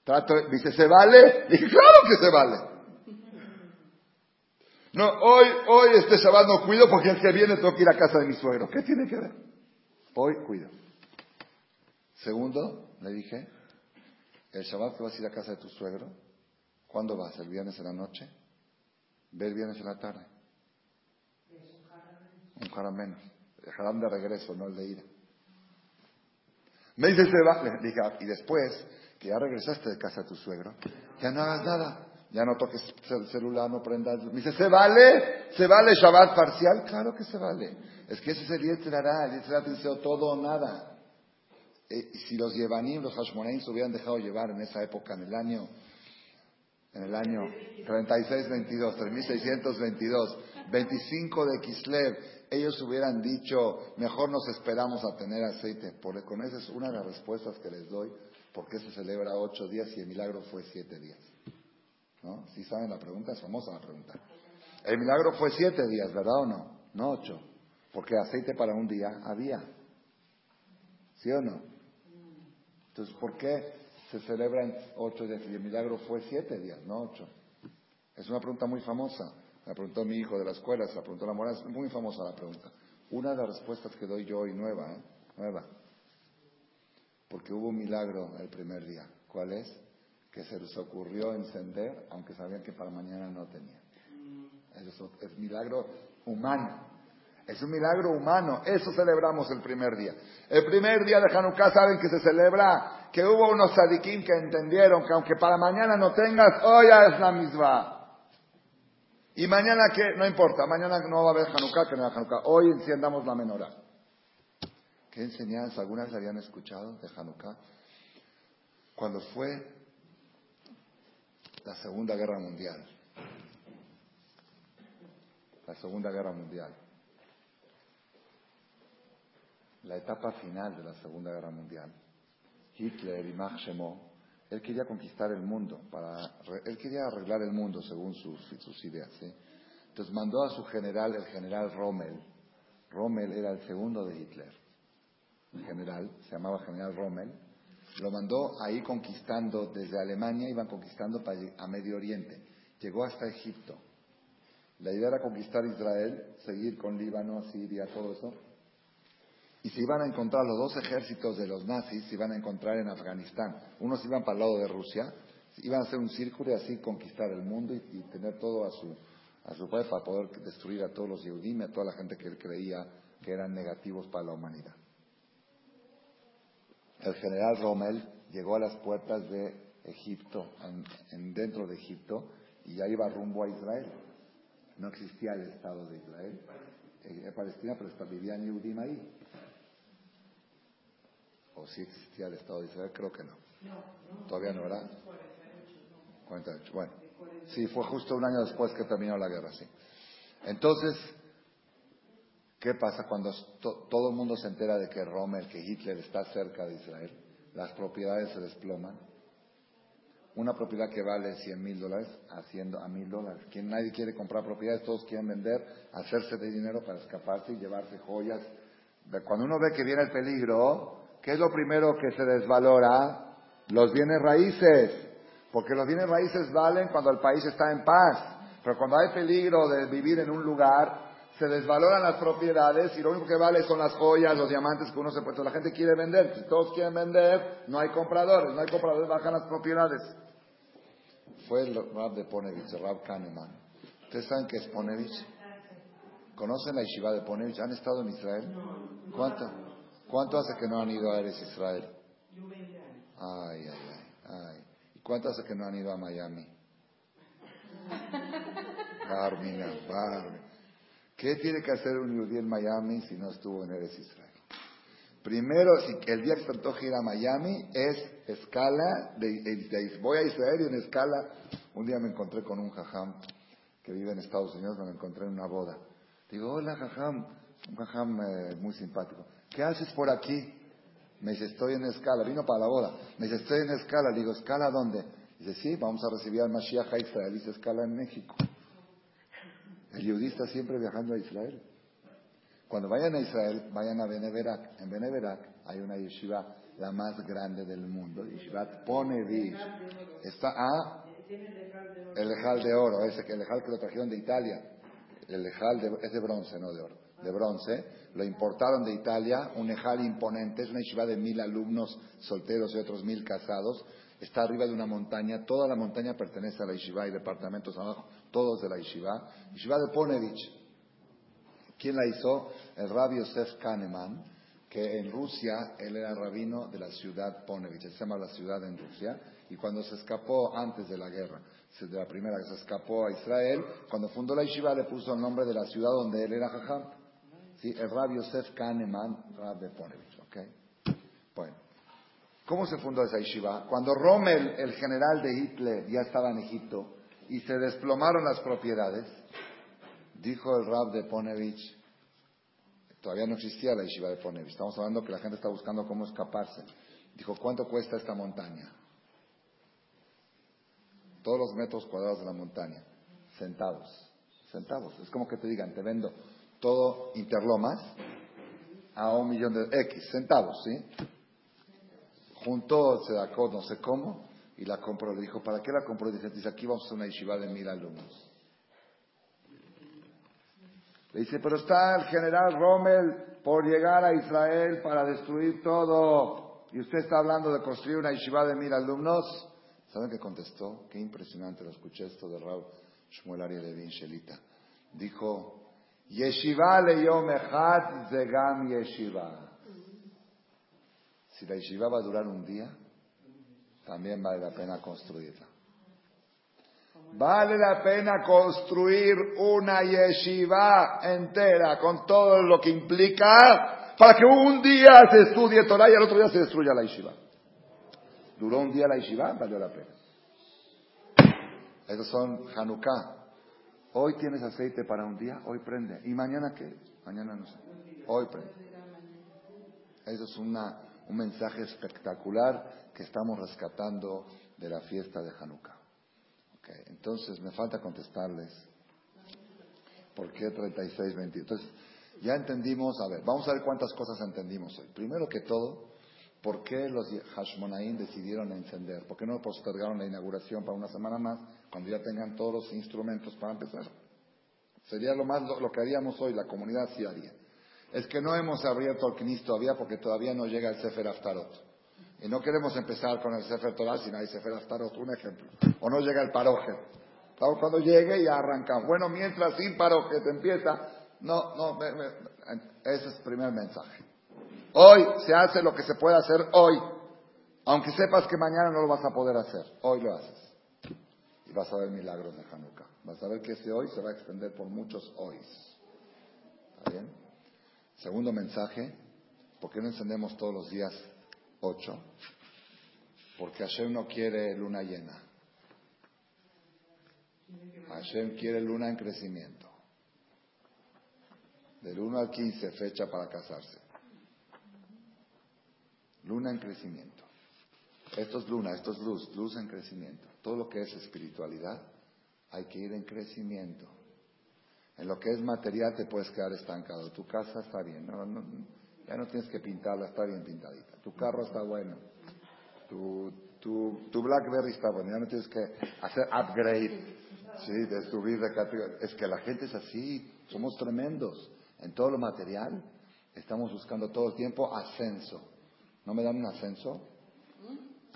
Trato, dice, ¿se vale? Dije, claro que se vale. No, hoy, hoy este Shabbat no cuido porque el que viene tengo que ir a casa de mi suegro. ¿Qué tiene que ver? Hoy cuido. Segundo, le dije, el Shabbat que vas a ir a casa de tu suegro, ¿cuándo vas? ¿El viernes en la noche? Ve el viernes en la tarde. Un menos. Haram de regreso, no el de ida. Me dice, se va. Le dije, y después, que ya regresaste de casa de tu suegro, ya no hagas nada. Ya no toques el celular, no prendas. Me dice, ¿se vale? ¿Se vale Shabbat parcial? Claro que se vale. Es que ese es el Yetzirah. El Yetzirah te dice todo o nada. Eh, si los Yevanim, los Hashmonaim se hubieran dejado llevar en esa época, en el año, en el año 36-22, 3622, 25 de Kislev, ellos hubieran dicho, mejor nos esperamos a tener aceite. Porque con esa es una de las respuestas que les doy, porque se celebra ocho días y el milagro fue siete días. ¿No? Si saben la pregunta, es famosa la pregunta. El milagro fue siete días, ¿verdad o no? No ocho. Porque aceite para un día había. ¿Sí o no? Entonces, ¿por qué se celebran ocho días y el milagro fue siete días, no ocho? Es una pregunta muy famosa. La preguntó mi hijo de la escuela, se la preguntó la moral, es muy famosa la pregunta. Una de las respuestas que doy yo hoy nueva, ¿eh? Nueva. Porque hubo un milagro el primer día. ¿Cuál es? Que se les ocurrió encender, aunque sabían que para mañana no tenían. Eso es milagro humano. Es un milagro humano. Eso celebramos el primer día. El primer día de Hanukkah saben que se celebra que hubo unos sadikim que entendieron que aunque para mañana no tengas, hoy es la misma. Y mañana que, no importa, mañana no va a haber Hanukkah, que no haya Hanukkah. Hoy enciendamos la menorá. ¿Qué enseñanza alguna vez habían escuchado de Hanukkah? Cuando fue la Segunda Guerra Mundial. La Segunda Guerra Mundial la etapa final de la Segunda Guerra Mundial, Hitler y Max él quería conquistar el mundo, para, él quería arreglar el mundo según sus, ideas. Entonces mandó a su general, el general Rommel. Rommel era el segundo de Hitler. El general, se llamaba general Rommel. Lo mandó ahí conquistando, desde Alemania iban conquistando a Medio Oriente. Llegó hasta Egipto. La idea era conquistar Israel, seguir con Líbano, Siria, todo eso, y se iban a encontrar los dos ejércitos de los nazis, se iban a encontrar en Afganistán. Unos iban para el lado de Rusia, iban a hacer un círculo y así conquistar el mundo y, tener todo a su, a su para poder destruir a todos los Yehudim a toda la gente que él creía que eran negativos para la humanidad. El general Rommel llegó a las puertas de Egipto, en, dentro de Egipto, y ya iba rumbo a Israel. No existía el Estado de Israel. Eh, Palestina, pero vivía en Yehudim ahí o si existía el Estado de Israel, creo que no. Todavía no, ¿verdad? 48, bueno. Sí, fue justo un año después que terminó la guerra, sí. Entonces, ¿qué pasa cuando todo el mundo se entera de que Rommel, que Hitler está cerca de Israel? Las propiedades se desploman. Una propiedad que vale 100 mil dólares, haciendo a mil dólares. Quien nadie quiere comprar propiedades, todos quieren vender, hacerse de dinero para escaparse y llevarse joyas. Cuando uno ve que viene el peligro, ¿Qué es lo primero que se desvalora? Los bienes raíces. Porque los bienes raíces valen cuando el país está en paz. Pero cuando hay peligro de vivir en un lugar, se desvaloran las propiedades y lo único que vale son las joyas, los diamantes que uno se puede. La gente quiere vender. Si todos quieren vender, no hay compradores. No hay compradores, bajan las propiedades. Fue el Rab de Ponevich, el Rab Kahneman. ¿Ustedes saben qué es Ponevich? ¿Conocen la yeshiva de Ponevich? ¿Han estado en Israel? ¿Cuánto? ¿Cuánto hace que no han ido a Eres Israel? Ay, ay, ay, ay. ¿Y cuánto hace que no han ido a Miami? Barmina, ¿Qué tiene que hacer un judío en Miami si no estuvo en Eres Israel? Primero, si el día que se antoja ir a Miami es escala de, voy a Israel y en escala. Un día me encontré con un jajam que vive en Estados Unidos, me encontré en una boda. Digo, hola jajam, un jajam eh, muy simpático. ¿Qué haces por aquí? Me dice, estoy en escala, vino para la boda. Me dice, estoy en escala. Le digo, ¿escala dónde? Dice, sí, vamos a recibir al Mashiach a Israel. Dice, escala en México. El yudí está siempre viajando a Israel. Cuando vayan a Israel, vayan a Beneverac. En Beneverac hay una yeshiva, la más grande del mundo, Yeshivat Ponevish. Está a el lejal de oro, ese el lejal que lo trajeron de Italia. el ejal es de bronce, no de oro, de bronce. Lo importaron de Italia, un ejal imponente, es una yeshiva de mil alumnos solteros y otros mil casados. Está arriba de una montaña, toda la montaña pertenece a la yeshiva y departamentos abajo, todos de la yeshiva. Yeshiva de Ponevich. ¿Quién la hizo? El rabbi Yosef Kahneman, que en Rusia, él era rabino de la ciudad Ponevich, se llama la ciudad en Rusia, y cuando se escapó antes de la guerra, de la primera que se escapó a Israel, cuando fundó la yeshiva le puso el nombre de la ciudad donde él era jajam. El rabbi Yosef Kahneman, rab de Ponevich. ¿okay? Bueno, ¿cómo se fundó esa yeshiva? Cuando Rommel, el general de Hitler, ya estaba en Egipto y se desplomaron las propiedades, dijo el rab de Ponevich, todavía no existía la yeshiva de Ponevich, estamos hablando que la gente está buscando cómo escaparse. Dijo, ¿cuánto cuesta esta montaña? todos los metros cuadrados de la montaña, centavos, centavos. Es como que te digan, te vendo todo Interlomas a un millón de X, centavos, ¿sí? Junto se sacó no sé cómo y la compró. Le dijo, ¿para qué la compró? Dice, dice aquí vamos a una yeshiva de mil alumnos. Le dice, pero está el general Rommel por llegar a Israel para destruir todo. Y usted está hablando de construir una yeshiva de mil alumnos. ¿Saben qué contestó? Qué impresionante, lo escuché esto de Raúl Shmuel Ari Levin Shelita. Dijo, Yeshiva le yom zegam yeshiva. Si la yeshiva va a durar un día, también vale la pena construirla. Vale la pena construir una yeshiva entera con todo lo que implica para que un día se estudie Torah y al otro día se destruya la yeshiva. Duró un día la yeshiva, valió la pena. Esos son Hanukkah. Hoy tienes aceite para un día, hoy prende. ¿Y mañana qué? Mañana no sé. Hoy prende. Eso es una, un mensaje espectacular que estamos rescatando de la fiesta de Hanukkah. Entonces, me falta contestarles. ¿Por qué 36, 22? Entonces, ya entendimos, a ver, vamos a ver cuántas cosas entendimos hoy. Primero que todo, ¿Por qué los Hashmonaim decidieron encender? ¿Por qué no postergaron la inauguración para una semana más cuando ya tengan todos los instrumentos para empezar? Sería lo más lo, que haríamos hoy, la comunidad sí haría. Es que no hemos abierto el Knis todavía porque todavía no llega el Sefer Aftarot. Y no queremos empezar con el Sefer Torah si no hay Sefer Aftarot, un ejemplo. O no llega el Parojet. Cuando llegue ya arrancamos. Bueno, mientras sin Parojet empieza, no, no, ese es el primer mensaje. Hoy se hace lo que se puede hacer hoy, aunque sepas que mañana no lo vas a poder hacer. Hoy lo haces. Vas a ver milagros de Hanukkah. Vas a ver que ese hoy se va a extender por muchos hoy. ¿Está bien? Segundo mensaje, ¿por qué no encendemos todos los días ocho? Porque Hashem no quiere luna llena. Hashem quiere luna en crecimiento. Del 1 al 15, fecha para casarse. Luna en crecimiento. Esto es luna, esto es luz, luz en crecimiento. Todo lo que es espiritualidad hay que ir en crecimiento. En lo que es material te puedes quedar estancado. Tu casa está bien, ya no tienes que pintarla, está bien pintadita. Tu carro está bueno. Tu, tu, Blackberry está bueno, ya no tienes que hacer upgrade, ¿sí? de subir de categoría. Es que la gente es así, somos tremendos. En todo lo material estamos buscando todo el tiempo ascenso. ¿No me dan un ascenso?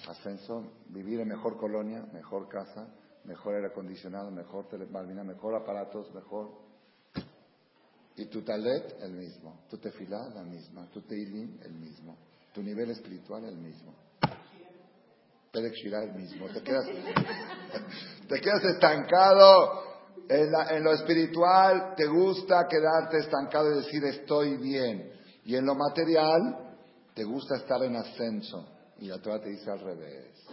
Ascenso, vivir en mejor colonia, mejor casa, mejor aire acondicionado, mejor telemarvina, mejor aparatos, mejor. Y tu talet, el mismo. Tu tefilá, la misma. Tu teilim, el mismo. Tu nivel espiritual, el mismo. Perek el mismo. Te quedas, te quedas estancado en, en, lo espiritual, te gusta quedarte estancado y decir estoy bien. Y en lo material, te gusta estar en ascenso y la Torah te dice al revés.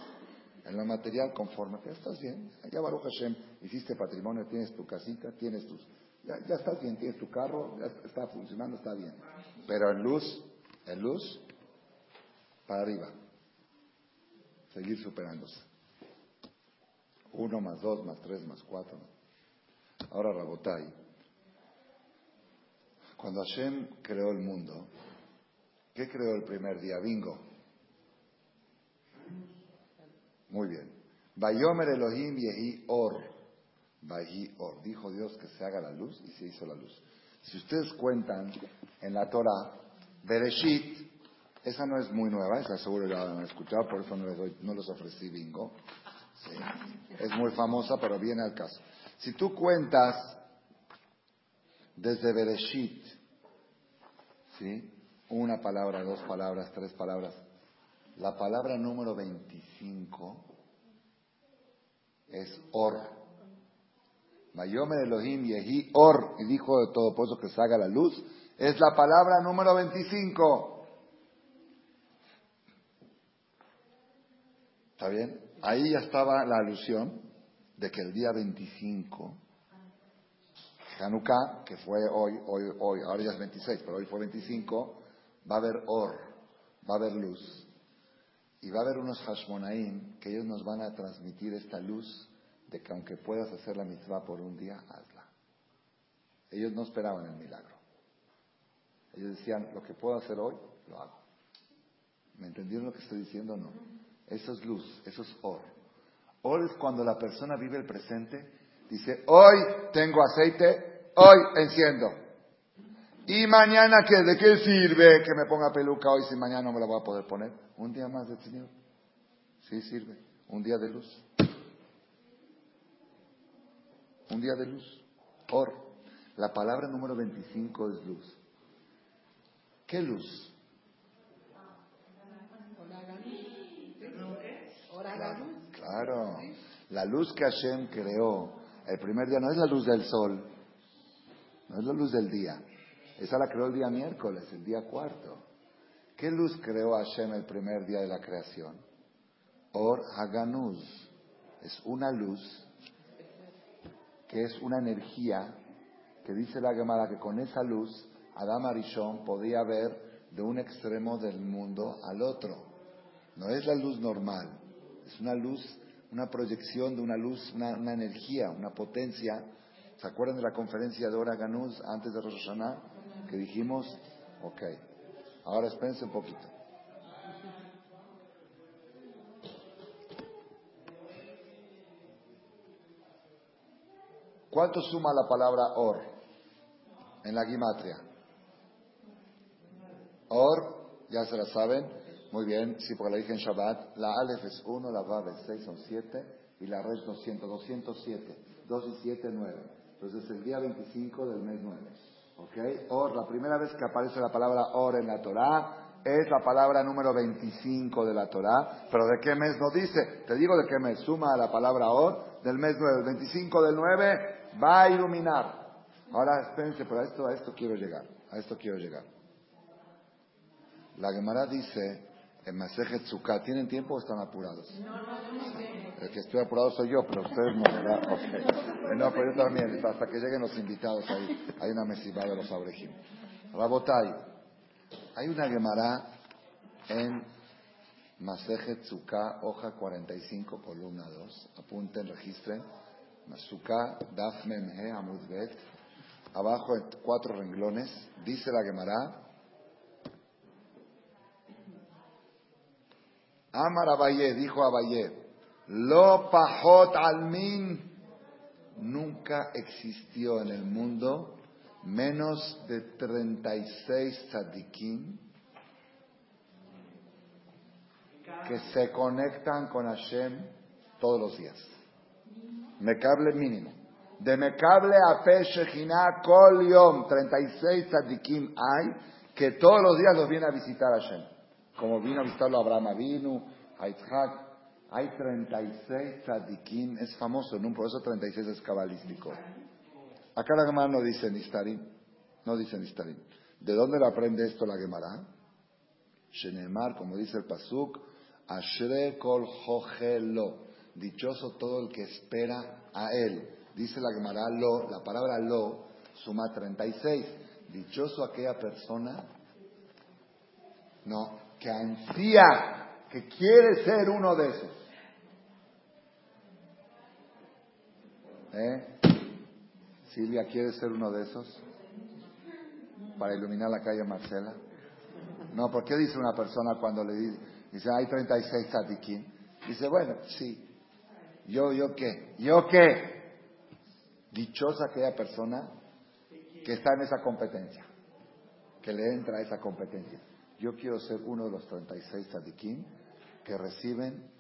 En lo material, conforme, ya estás bien. Ya Baruch Hashem, hiciste patrimonio, tienes tu casita, tienes tus... Ya, estás bien, tienes tu carro, ya está funcionando, está bien. Pero en luz, en luz, para arriba. Seguir superándose. Uno más dos, más tres, más cuatro. Ahora Rabotai. Cuando Hashem creó el mundo, ¿Qué creó el primer día? Bingo. Muy bien. Bayomer Elohim Yehi Or. Vahi Or. Dijo Dios que se haga la luz y se hizo la luz. Si ustedes cuentan en la Torah, Bereshit, esa no es muy nueva, esa seguro la han escuchado, por eso no les, doy, no les ofrecí bingo. Sí. Es muy famosa, pero viene al caso. Si tú cuentas desde Bereshit, ¿sí? Una palabra, dos palabras, tres palabras. La palabra número 25 es Or. Mayomer Elohim Yehi Or, y dijo de todo por eso que se haga la luz, es la palabra número 25. ¿Está bien? Ahí ya estaba la alusión de que el día 25, Hanukkah, que fue hoy, hoy, hoy, ahora ya es 26, pero hoy fue 25, va a haber Or, va a haber luz. Y va a haber unos Hashmonaim que ellos nos van a transmitir esta luz de que aunque puedas hacer la mitzvah por un día, hazla. Ellos no esperaban el milagro. Ellos decían, lo que puedo hacer hoy, lo hago. ¿Me entendieron lo que estoy diciendo no? Eso es luz, eso es or. Or es cuando la persona vive el presente, dice, hoy tengo aceite, hoy enciendo. Y mañana, ¿qué? ¿De qué sirve que me ponga peluca hoy si mañana no me la voy a poder poner? Un día más del Señor. Sí sirve. Un día de luz. Un día de luz. Or. La palabra número 25 es luz. ¿Qué luz? Claro. La luz que Hashem creó el primer día no es la luz del sol, no es la luz del día. Esa la creó el día miércoles, el día cuarto. ¿Qué luz creó Hashem el primer día de la creación? Or Haganuz. Es una luz que es una energía que dice la Gemara que con esa luz Adam Arishon podía ver de un extremo del mundo al otro. No es la luz normal, es una luz, una proyección de una luz, una, energía, una potencia. ¿Se acuerdan de la conferencia de Ora Ganuz antes de Rosh Hashanah? Que dijimos, ok, ahora espérense un poquito. ¿Cuánto suma la palabra or en la gimatria? Or, ya se la saben, muy bien, sí, porque la dije en Shabbat, la Aleph es 1, la Vav es 6, son 7, y la Red 200, 207, 2 y 7, 9. Entonces el día 25 del mes 9. ¿Ok? Or, la primera vez que aparece la palabra or en la Torah es la palabra número 25 de la Torah, pero ¿de qué mes no dice? Te digo de qué mes, suma a la palabra or del mes 9, el 25 del 9 va a iluminar. Ahora espérense, pero a esto, a esto quiero llegar, a esto quiero llegar. La Gemara dice en Masejet Tzuká, ¿tienen tiempo o están apurados? El que estoy apurado soy yo, pero ustedes no, ¿verdad? Okay. No, pero yo también, hasta que lleguen los invitados ahí, hay una mesiva de los abrejim. Rabotai, hay una Gemara en Masejet Tzuká, hoja 45, columna 2. Apunten, registren. Masuká, Daf Memhe, Amud Bet. Abajo, en cuatro renglones, dice la Gemara. Amar Abaye, dijo Abaye, Lo Pajot Almin. Nunca existió en el mundo menos de 36 tzadikim que se conectan con Hashem todos los días. Mecable mínimo. De Mecable a Pe Shechina Kol Yom, 36 tzadikim hay que todos los días los viene a visitar Hashem. Como vino a visitarlo Abraham Avinu, a. Hay 36 tzadikim, es famoso, ¿no? por eso 36 es cabalístico. Acá la Gemara no dice Nistarim, no dice Nistarim. ¿De dónde le aprende esto la Gemara? Shenemar, como dice el Pasuk, Ashre kol lo. Dichoso todo el que espera a él. Dice la Gemara lo, la palabra lo suma 36. Dichoso aquella persona, no, que ansía, que quiere ser uno de esos. ¿Eh? Silvia, ¿quiere ser uno de esos? Para iluminar la calle Marcela. No, ¿por qué dice una persona cuando le dice, dice hay 36 tzadikim? Dice, bueno, sí. ¿Yo, yo qué? ¿Yo qué? Dichosa aquella persona que está en esa competencia, que le entra a esa competencia. Yo quiero ser uno de los 36 tzadikim que reciben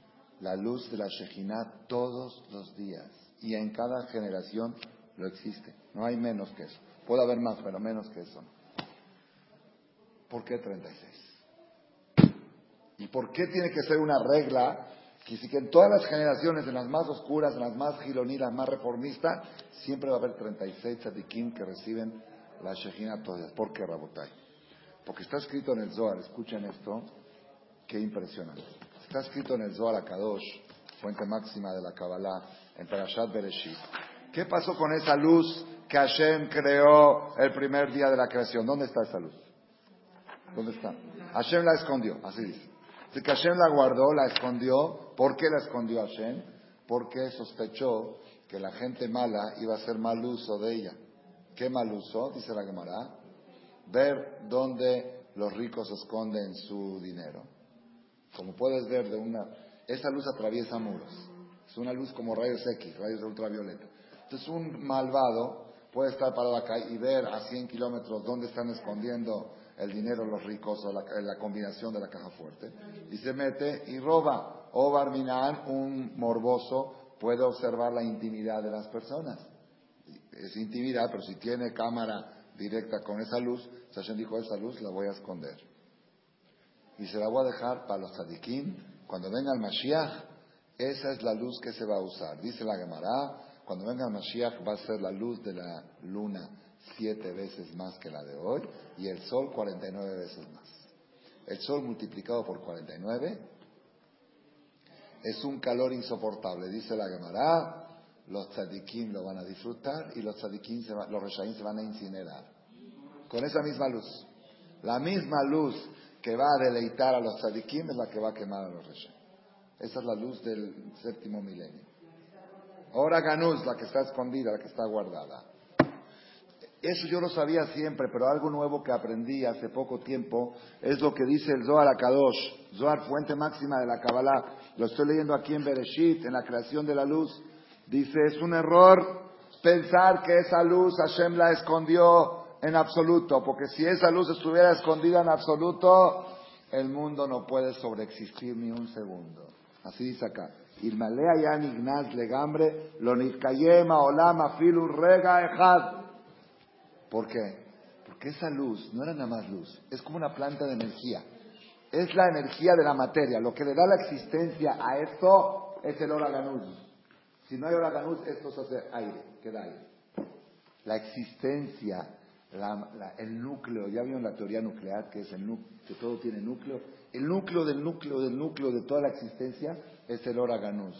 la luz de la Shejinah todos los días. Y en cada generación lo existe. No hay menos que eso. Puede haber más, pero menos que eso. ¿Por qué 36? ¿Y por qué tiene que ser una regla que si que en todas las generaciones, en las más oscuras, en las más las más reformistas, siempre va a haber 36 tzadikim que reciben la Shejina todas. ¿Por qué, Rabotai? Porque está escrito en el Zohar, escuchen esto, qué impresionante. Está escrito en el Zohar Kadosh, fuente máxima de la Kabbalah, en Parashat Bereshit. ¿Qué pasó con esa luz que Hashem creó el primer día de la creación? ¿Dónde está esa luz? ¿Dónde está? Hashem la escondió, así dice. Así que Hashem la guardó, la escondió. ¿Por qué la escondió Hashem? Porque sospechó que la gente mala iba a hacer mal uso de ella. ¿Qué mal uso? Dice la Gemara. Ver dónde los ricos esconden su dinero. Como puedes ver de una... Esa luz atraviesa muros. Es una luz como rayos X, rayos ultravioleta. Entonces un malvado puede estar parado acá y ver a 100 kilómetros dónde están escondiendo el dinero los ricos o la, combinación de la caja fuerte. Y se mete y roba. O Barminan, un morboso, puede observar la intimidad de las personas. Es intimidad, pero si tiene cámara directa con esa luz, Sashen dijo, esa luz la voy a esconder. Y se la voy a dejar para los tzadikim. Cuando venga el Mashiach, esa es la luz que se va a usar. Dice la Gemara, cuando venga el Mashiach va a ser la luz de la luna siete veces más que la de hoy y el sol 49 veces más. El sol multiplicado por 49 es un calor insoportable. Dice la Gemara, los tzadikim lo van a disfrutar y los tzadikim, los reshaim se van a incinerar. Con esa misma luz. La misma luz que va a deleitar a los tzadikim es la que va a quemar a los reshaim. Esa es la luz del séptimo milenio. Ahora Ganús, la que está escondida, la que está guardada. Eso yo lo sabía siempre, pero algo nuevo que aprendí hace poco tiempo es lo que dice el Zohar Akadosh, Zohar, fuente máxima de la Kabbalah. Lo estoy leyendo aquí en Bereshit, en la creación de la luz. Dice, es un error pensar que esa luz Hashem la escondió en absoluto, porque si esa luz estuviera escondida en absoluto, el mundo no puede sobreexistir ni un segundo. Así dice acá. Ilmalea ya ignaz legambre, lo olama filu rega ejad. ¿Por qué? Porque esa luz no era nada más luz, es como una planta de energía. Es la energía de la materia. Lo que le da la existencia a esto es el oraganuz. Si no hay oraganuz, esto se hace aire, queda aire. La existencia, el núcleo, ya vieron la teoría nuclear, que es el que todo tiene núcleo. El núcleo del núcleo del núcleo de toda la existencia es el oraganuz.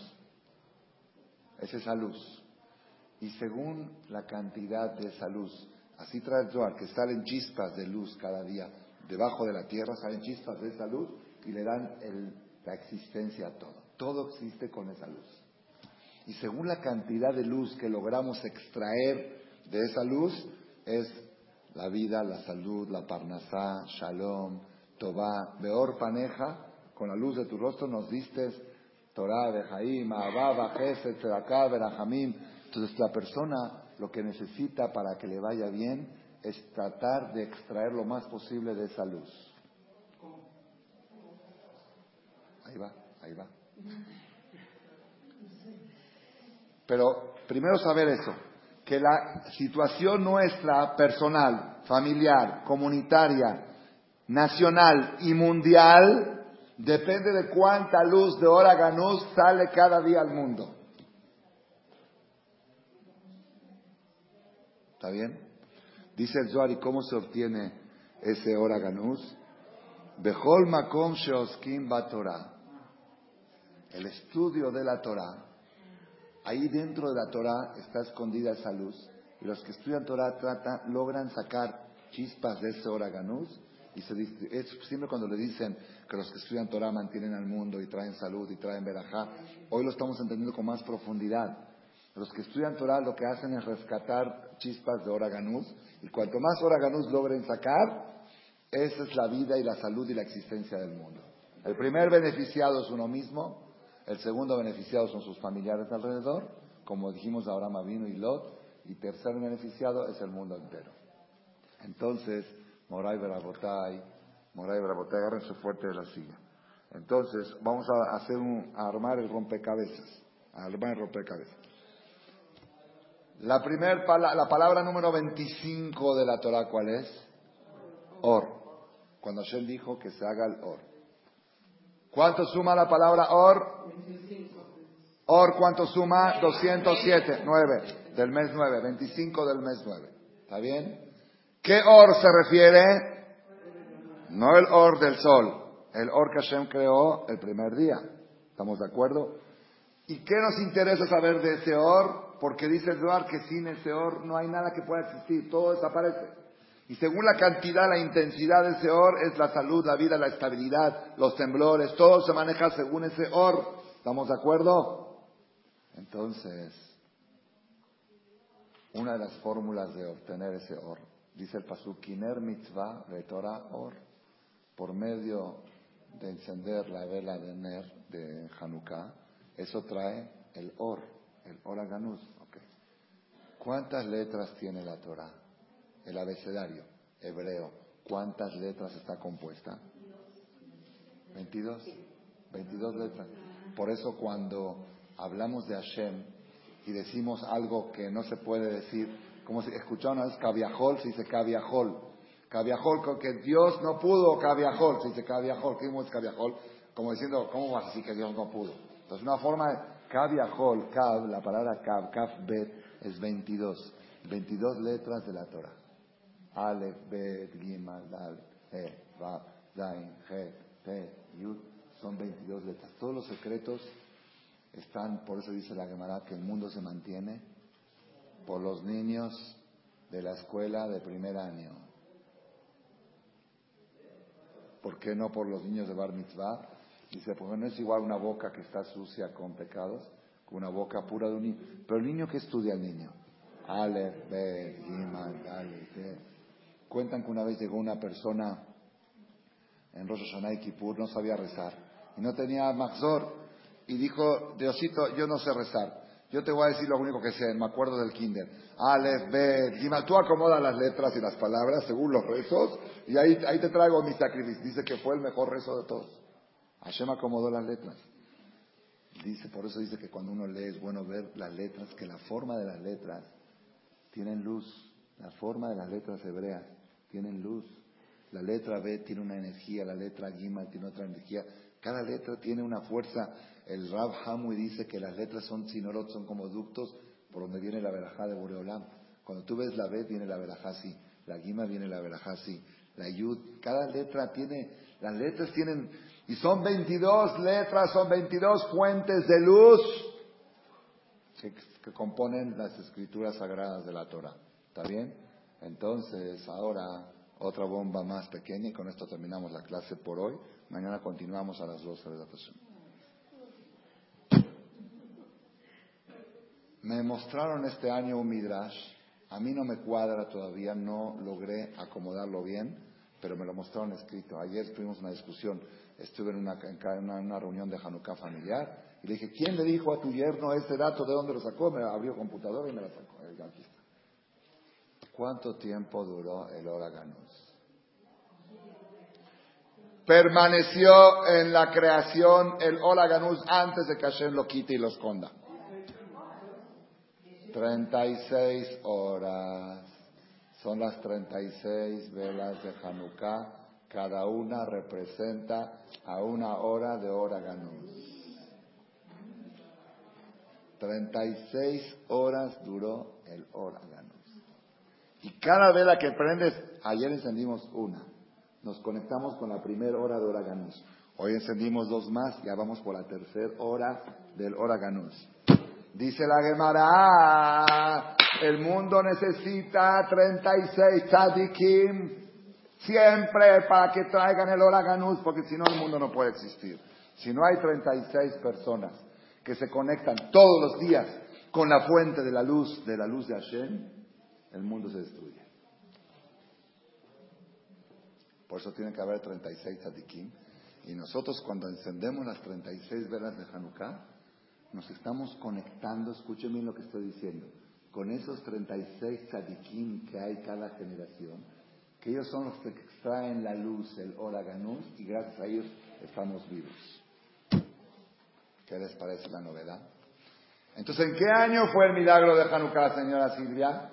Es esa luz. Y según la cantidad de esa luz Así trae el Zohar, que salen chispas de luz cada día. Debajo de la tierra salen chispas de esa luz y le dan la existencia a todo. Todo existe con esa luz. Y según la cantidad de luz que logramos extraer de esa luz, es la vida, la salud, la parnasá, shalom, tobá, beor paneja, con la luz de tu rostro nos diste Torah, Bejaim, Abba, Gesed, Tzedakah, Berajamim. Entonces la persona lo que necesita para que le vaya bien es tratar de extraer lo más posible de esa luz. Ahí va, ahí va. Pero primero saber eso, que la situación nuestra personal, familiar, comunitaria, nacional y mundial depende de cuánta luz de hora ganús sale cada día al mundo. ¿Está bien? Dice el Zohar, ¿y cómo se obtiene ese oraganus? Bejol makom sheoskim Torah. El estudio de la Torah. Ahí dentro de la Torah está escondida esa luz. Y los que estudian Torah tratan, logran sacar chispas de ese oraganus. Y se es siempre cuando le dicen que los que estudian Torah mantienen al mundo y traen salud y traen verajá. Hoy lo estamos entendiendo con más profundidad. Los que estudian Torah lo que hacen es rescatar chispas de Oraganús y cuanto más Oraganús logren sacar, esa es la vida y la salud y la existencia del mundo. El primer beneficiado es uno mismo, el segundo beneficiado son sus familiares alrededor, como dijimos Abraham Avino y Lot, y tercer beneficiado es el mundo entero. Entonces, Moray Berabotay, Moray Berabotay, agarren su fuerte de la silla. Entonces, vamos a hacer un, armar el rompecabezas. Armar el rompecabezas. La primer la palabra número 25 de la Torah, ¿cuál es? Or. Cuando Hashem dijo que se haga el or. ¿Cuánto suma la palabra or? Or, ¿cuánto suma? 207, 9 del mes 9, 25 del mes 9. ¿Está bien? ¿Qué or se refiere? No el or del sol, el or que Hashem creó el primer día. ¿Estamos de acuerdo? ¿Y qué nos interesa saber de ese or? Porque dice Zohar que sin ese or no hay nada que pueda existir, todo desaparece. Y según la cantidad, la intensidad de ese or es la salud, la vida, la estabilidad, los temblores, todo se maneja según ese or. ¿Estamos de acuerdo? Entonces, una de las fórmulas de obtener ese or, dice el pasuk, Kiner mitzvah Torah or, por medio de encender la vela de Ner de Hanukkah, eso trae el or, el or aganuz. ¿Cuántas letras tiene la Torah? El abecedario hebreo, ¿cuántas letras está compuesta? 22. 22 letras. Por eso cuando hablamos de Hashem y decimos algo que no se puede decir, como si escucharon una vez caviajol, se dice caviajol. Caviajol, que Dios no pudo, caviajol, se dice caviajol. ¿Qué es caviajol? Como diciendo, ¿cómo vas a que Dios no pudo? Entonces, una forma de caviajol, cav, la palabra cav, cav bet, es 22. 22 letras de la Torah. Aleph, Bet, Gimal, Dal, He, Vav, Zain, He, Te, Yud, son 22 letras. Todos los secretos están, por eso dice la Gemara, que el mundo se mantiene por los niños de la escuela de primer año. ¿Por qué no por los niños de Bar Mitzvah? Dice, porque no es igual una boca que está sucia con pecados que una boca pura de un niño. Pero el niño que estudia el niño. Aleph, Bet, Gimal, Dal, Te. Cuentan que una vez llegó una persona en Rosh Hashanah y Kippur, no sabía rezar, y no tenía Maxor, y dijo, Diosito, yo no sé rezar, yo te voy a decir lo único que sé, me acuerdo del kinder. Aleph, Bet, Gima, tú acomodas las letras y las palabras según los rezos, y ahí, ahí te traigo mi sacrificio. Dice que fue el mejor rezo de todos. Hashem acomodó las letras. Dice, por eso dice que cuando uno lee es bueno ver las letras, que la forma de las letras tienen luz, la forma de las letras hebreas tienen luz. La letra B tiene una energía, la letra Gima tiene otra energía. Cada letra tiene una fuerza. El Rab Hamui dice que las letras son sinorot, son como ductos por donde viene la verajá de Boreolam. Cuando tú ves la B, viene la verajá. La Gima viene la verajá. La Yud, cada letra tiene, las letras tienen, y son 22 letras, son 22 fuentes de luz que, que componen las escrituras sagradas de la Torah. ¿Está bien? Entonces, ahora otra bomba más pequeña y con esto terminamos la clase por hoy. Mañana continuamos a las 12 de la tarde. Me mostraron este año un midrash. A mí no me cuadra todavía, no logré acomodarlo bien, pero me lo mostraron escrito. Ayer tuvimos una discusión, estuve en una, reunión de Hanukkah familiar y le dije, ¿quién le dijo a tu yerno este dato? ¿De dónde lo sacó? Me abrió computadora y me lo sacó. ¿Cuánto tiempo duró el Oraganus? Permaneció en la creación el Olaganus antes de que Hashem lo quite y lo esconda. 36 horas. Son las 36 velas de Hanukkah. Cada una representa a una hora de Oraganus. 36 horas duró el Oraganus. Y cada vela que prendes, ayer encendimos una. Nos conectamos con la primera hora de Oraganus. Hoy encendimos dos más, ya vamos por la tercera hora del Oraganus. Dice la Gemara, el mundo necesita 36 tzadikim siempre para que traigan el Oraganus, porque si no el mundo no puede existir. Si no hay 36 personas que se conectan todos los días con la fuente de la luz, de la luz de Hashem, el mundo se destruye. Por eso tiene que haber 36 tzadikim. Y nosotros cuando encendemos las 36 velas de Hanukkah, nos estamos conectando, escuchen bien lo que estoy diciendo, con esos 36 tzadikim que hay cada generación, que ellos son los que extraen la luz, el Oraganús, y gracias a ellos estamos vivos. ¿Qué les parece la novedad? Entonces, ¿en qué año fue el milagro de Hanukkah, señora Silvia?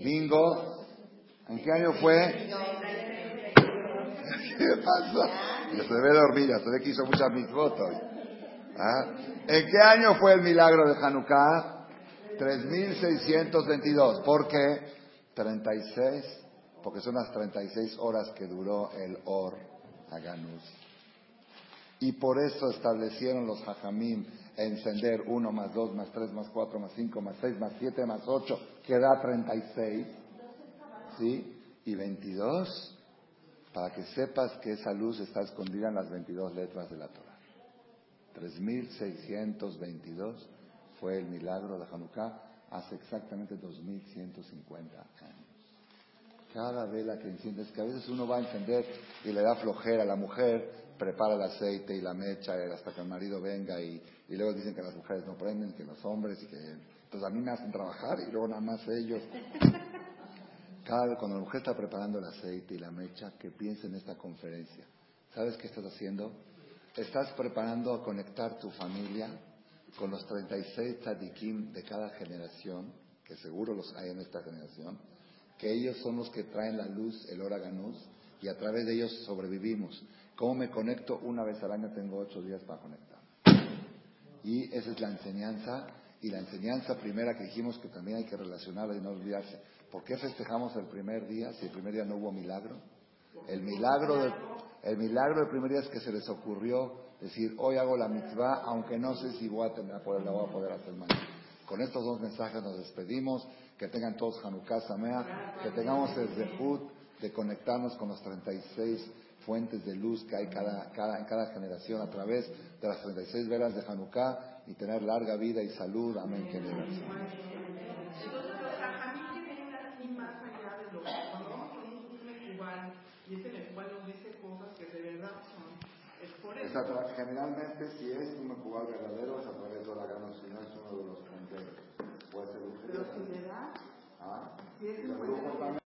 Bingo. ¿En qué año fue? ¿Qué pasa? Ya se ve dormida, se ve que hizo muchas mis fotos. ¿Ah? ¿En qué año fue el milagro de Hanukkah? 3622. ¿Por qué? 36, porque son las 36 horas que duró el Or Aganus. Y por eso establecieron los Hajamim encender 1 más 2 más 3 más 4 más 5 más 6 más 7 más 8, que da 36. ¿Sí? Y 22 para que sepas que esa luz está escondida en las 22 letras de la Torah. 3622 fue el milagro de Hanukkah hace exactamente 2150 años. Cada vela que enciendes, que a veces uno va a encender y le da flojera a la mujer, prepara el aceite y la mecha hasta que el marido venga y, luego dicen que las mujeres no prenden, que los hombres y que... Entonces a mí me hacen trabajar y luego nada más ellos. Cada cuando la mujer está preparando el aceite y la mecha, que piense en esta conferencia. ¿Sabes qué estás haciendo? Estás preparando a conectar tu familia con los 36 tzadikim de cada generación, que seguro los hay en esta generación, que ellos son los que traen la luz, el oraganus, y a través de ellos sobrevivimos. ¿Cómo me conecto? Una vez al año tengo ocho días para conectar. Y esa es la enseñanza. Y la enseñanza primera que dijimos que también hay que relacionarla y no olvidarse. ¿Por qué festejamos el primer día si el primer día no hubo milagro? El milagro, del, el milagro del primer día es que se les ocurrió decir, hoy hago la mitzvah, aunque no sé si voy a tener, la voy a poder hacer mañana. Con estos dos mensajes nos despedimos. Que tengan todos Hanukkah Samea. Que tengamos el zehut de conectarnos con los 36 fuentes de luz que hay cada, cada, en cada generación a través de las 36 velas de Hanukkah y tener larga vida y salud. Amén. Que y ese Mecubal nos dice cosas que de verdad son. Es por eso. Generalmente, si es un Mecubal verdad, Puede ser un ah, Si es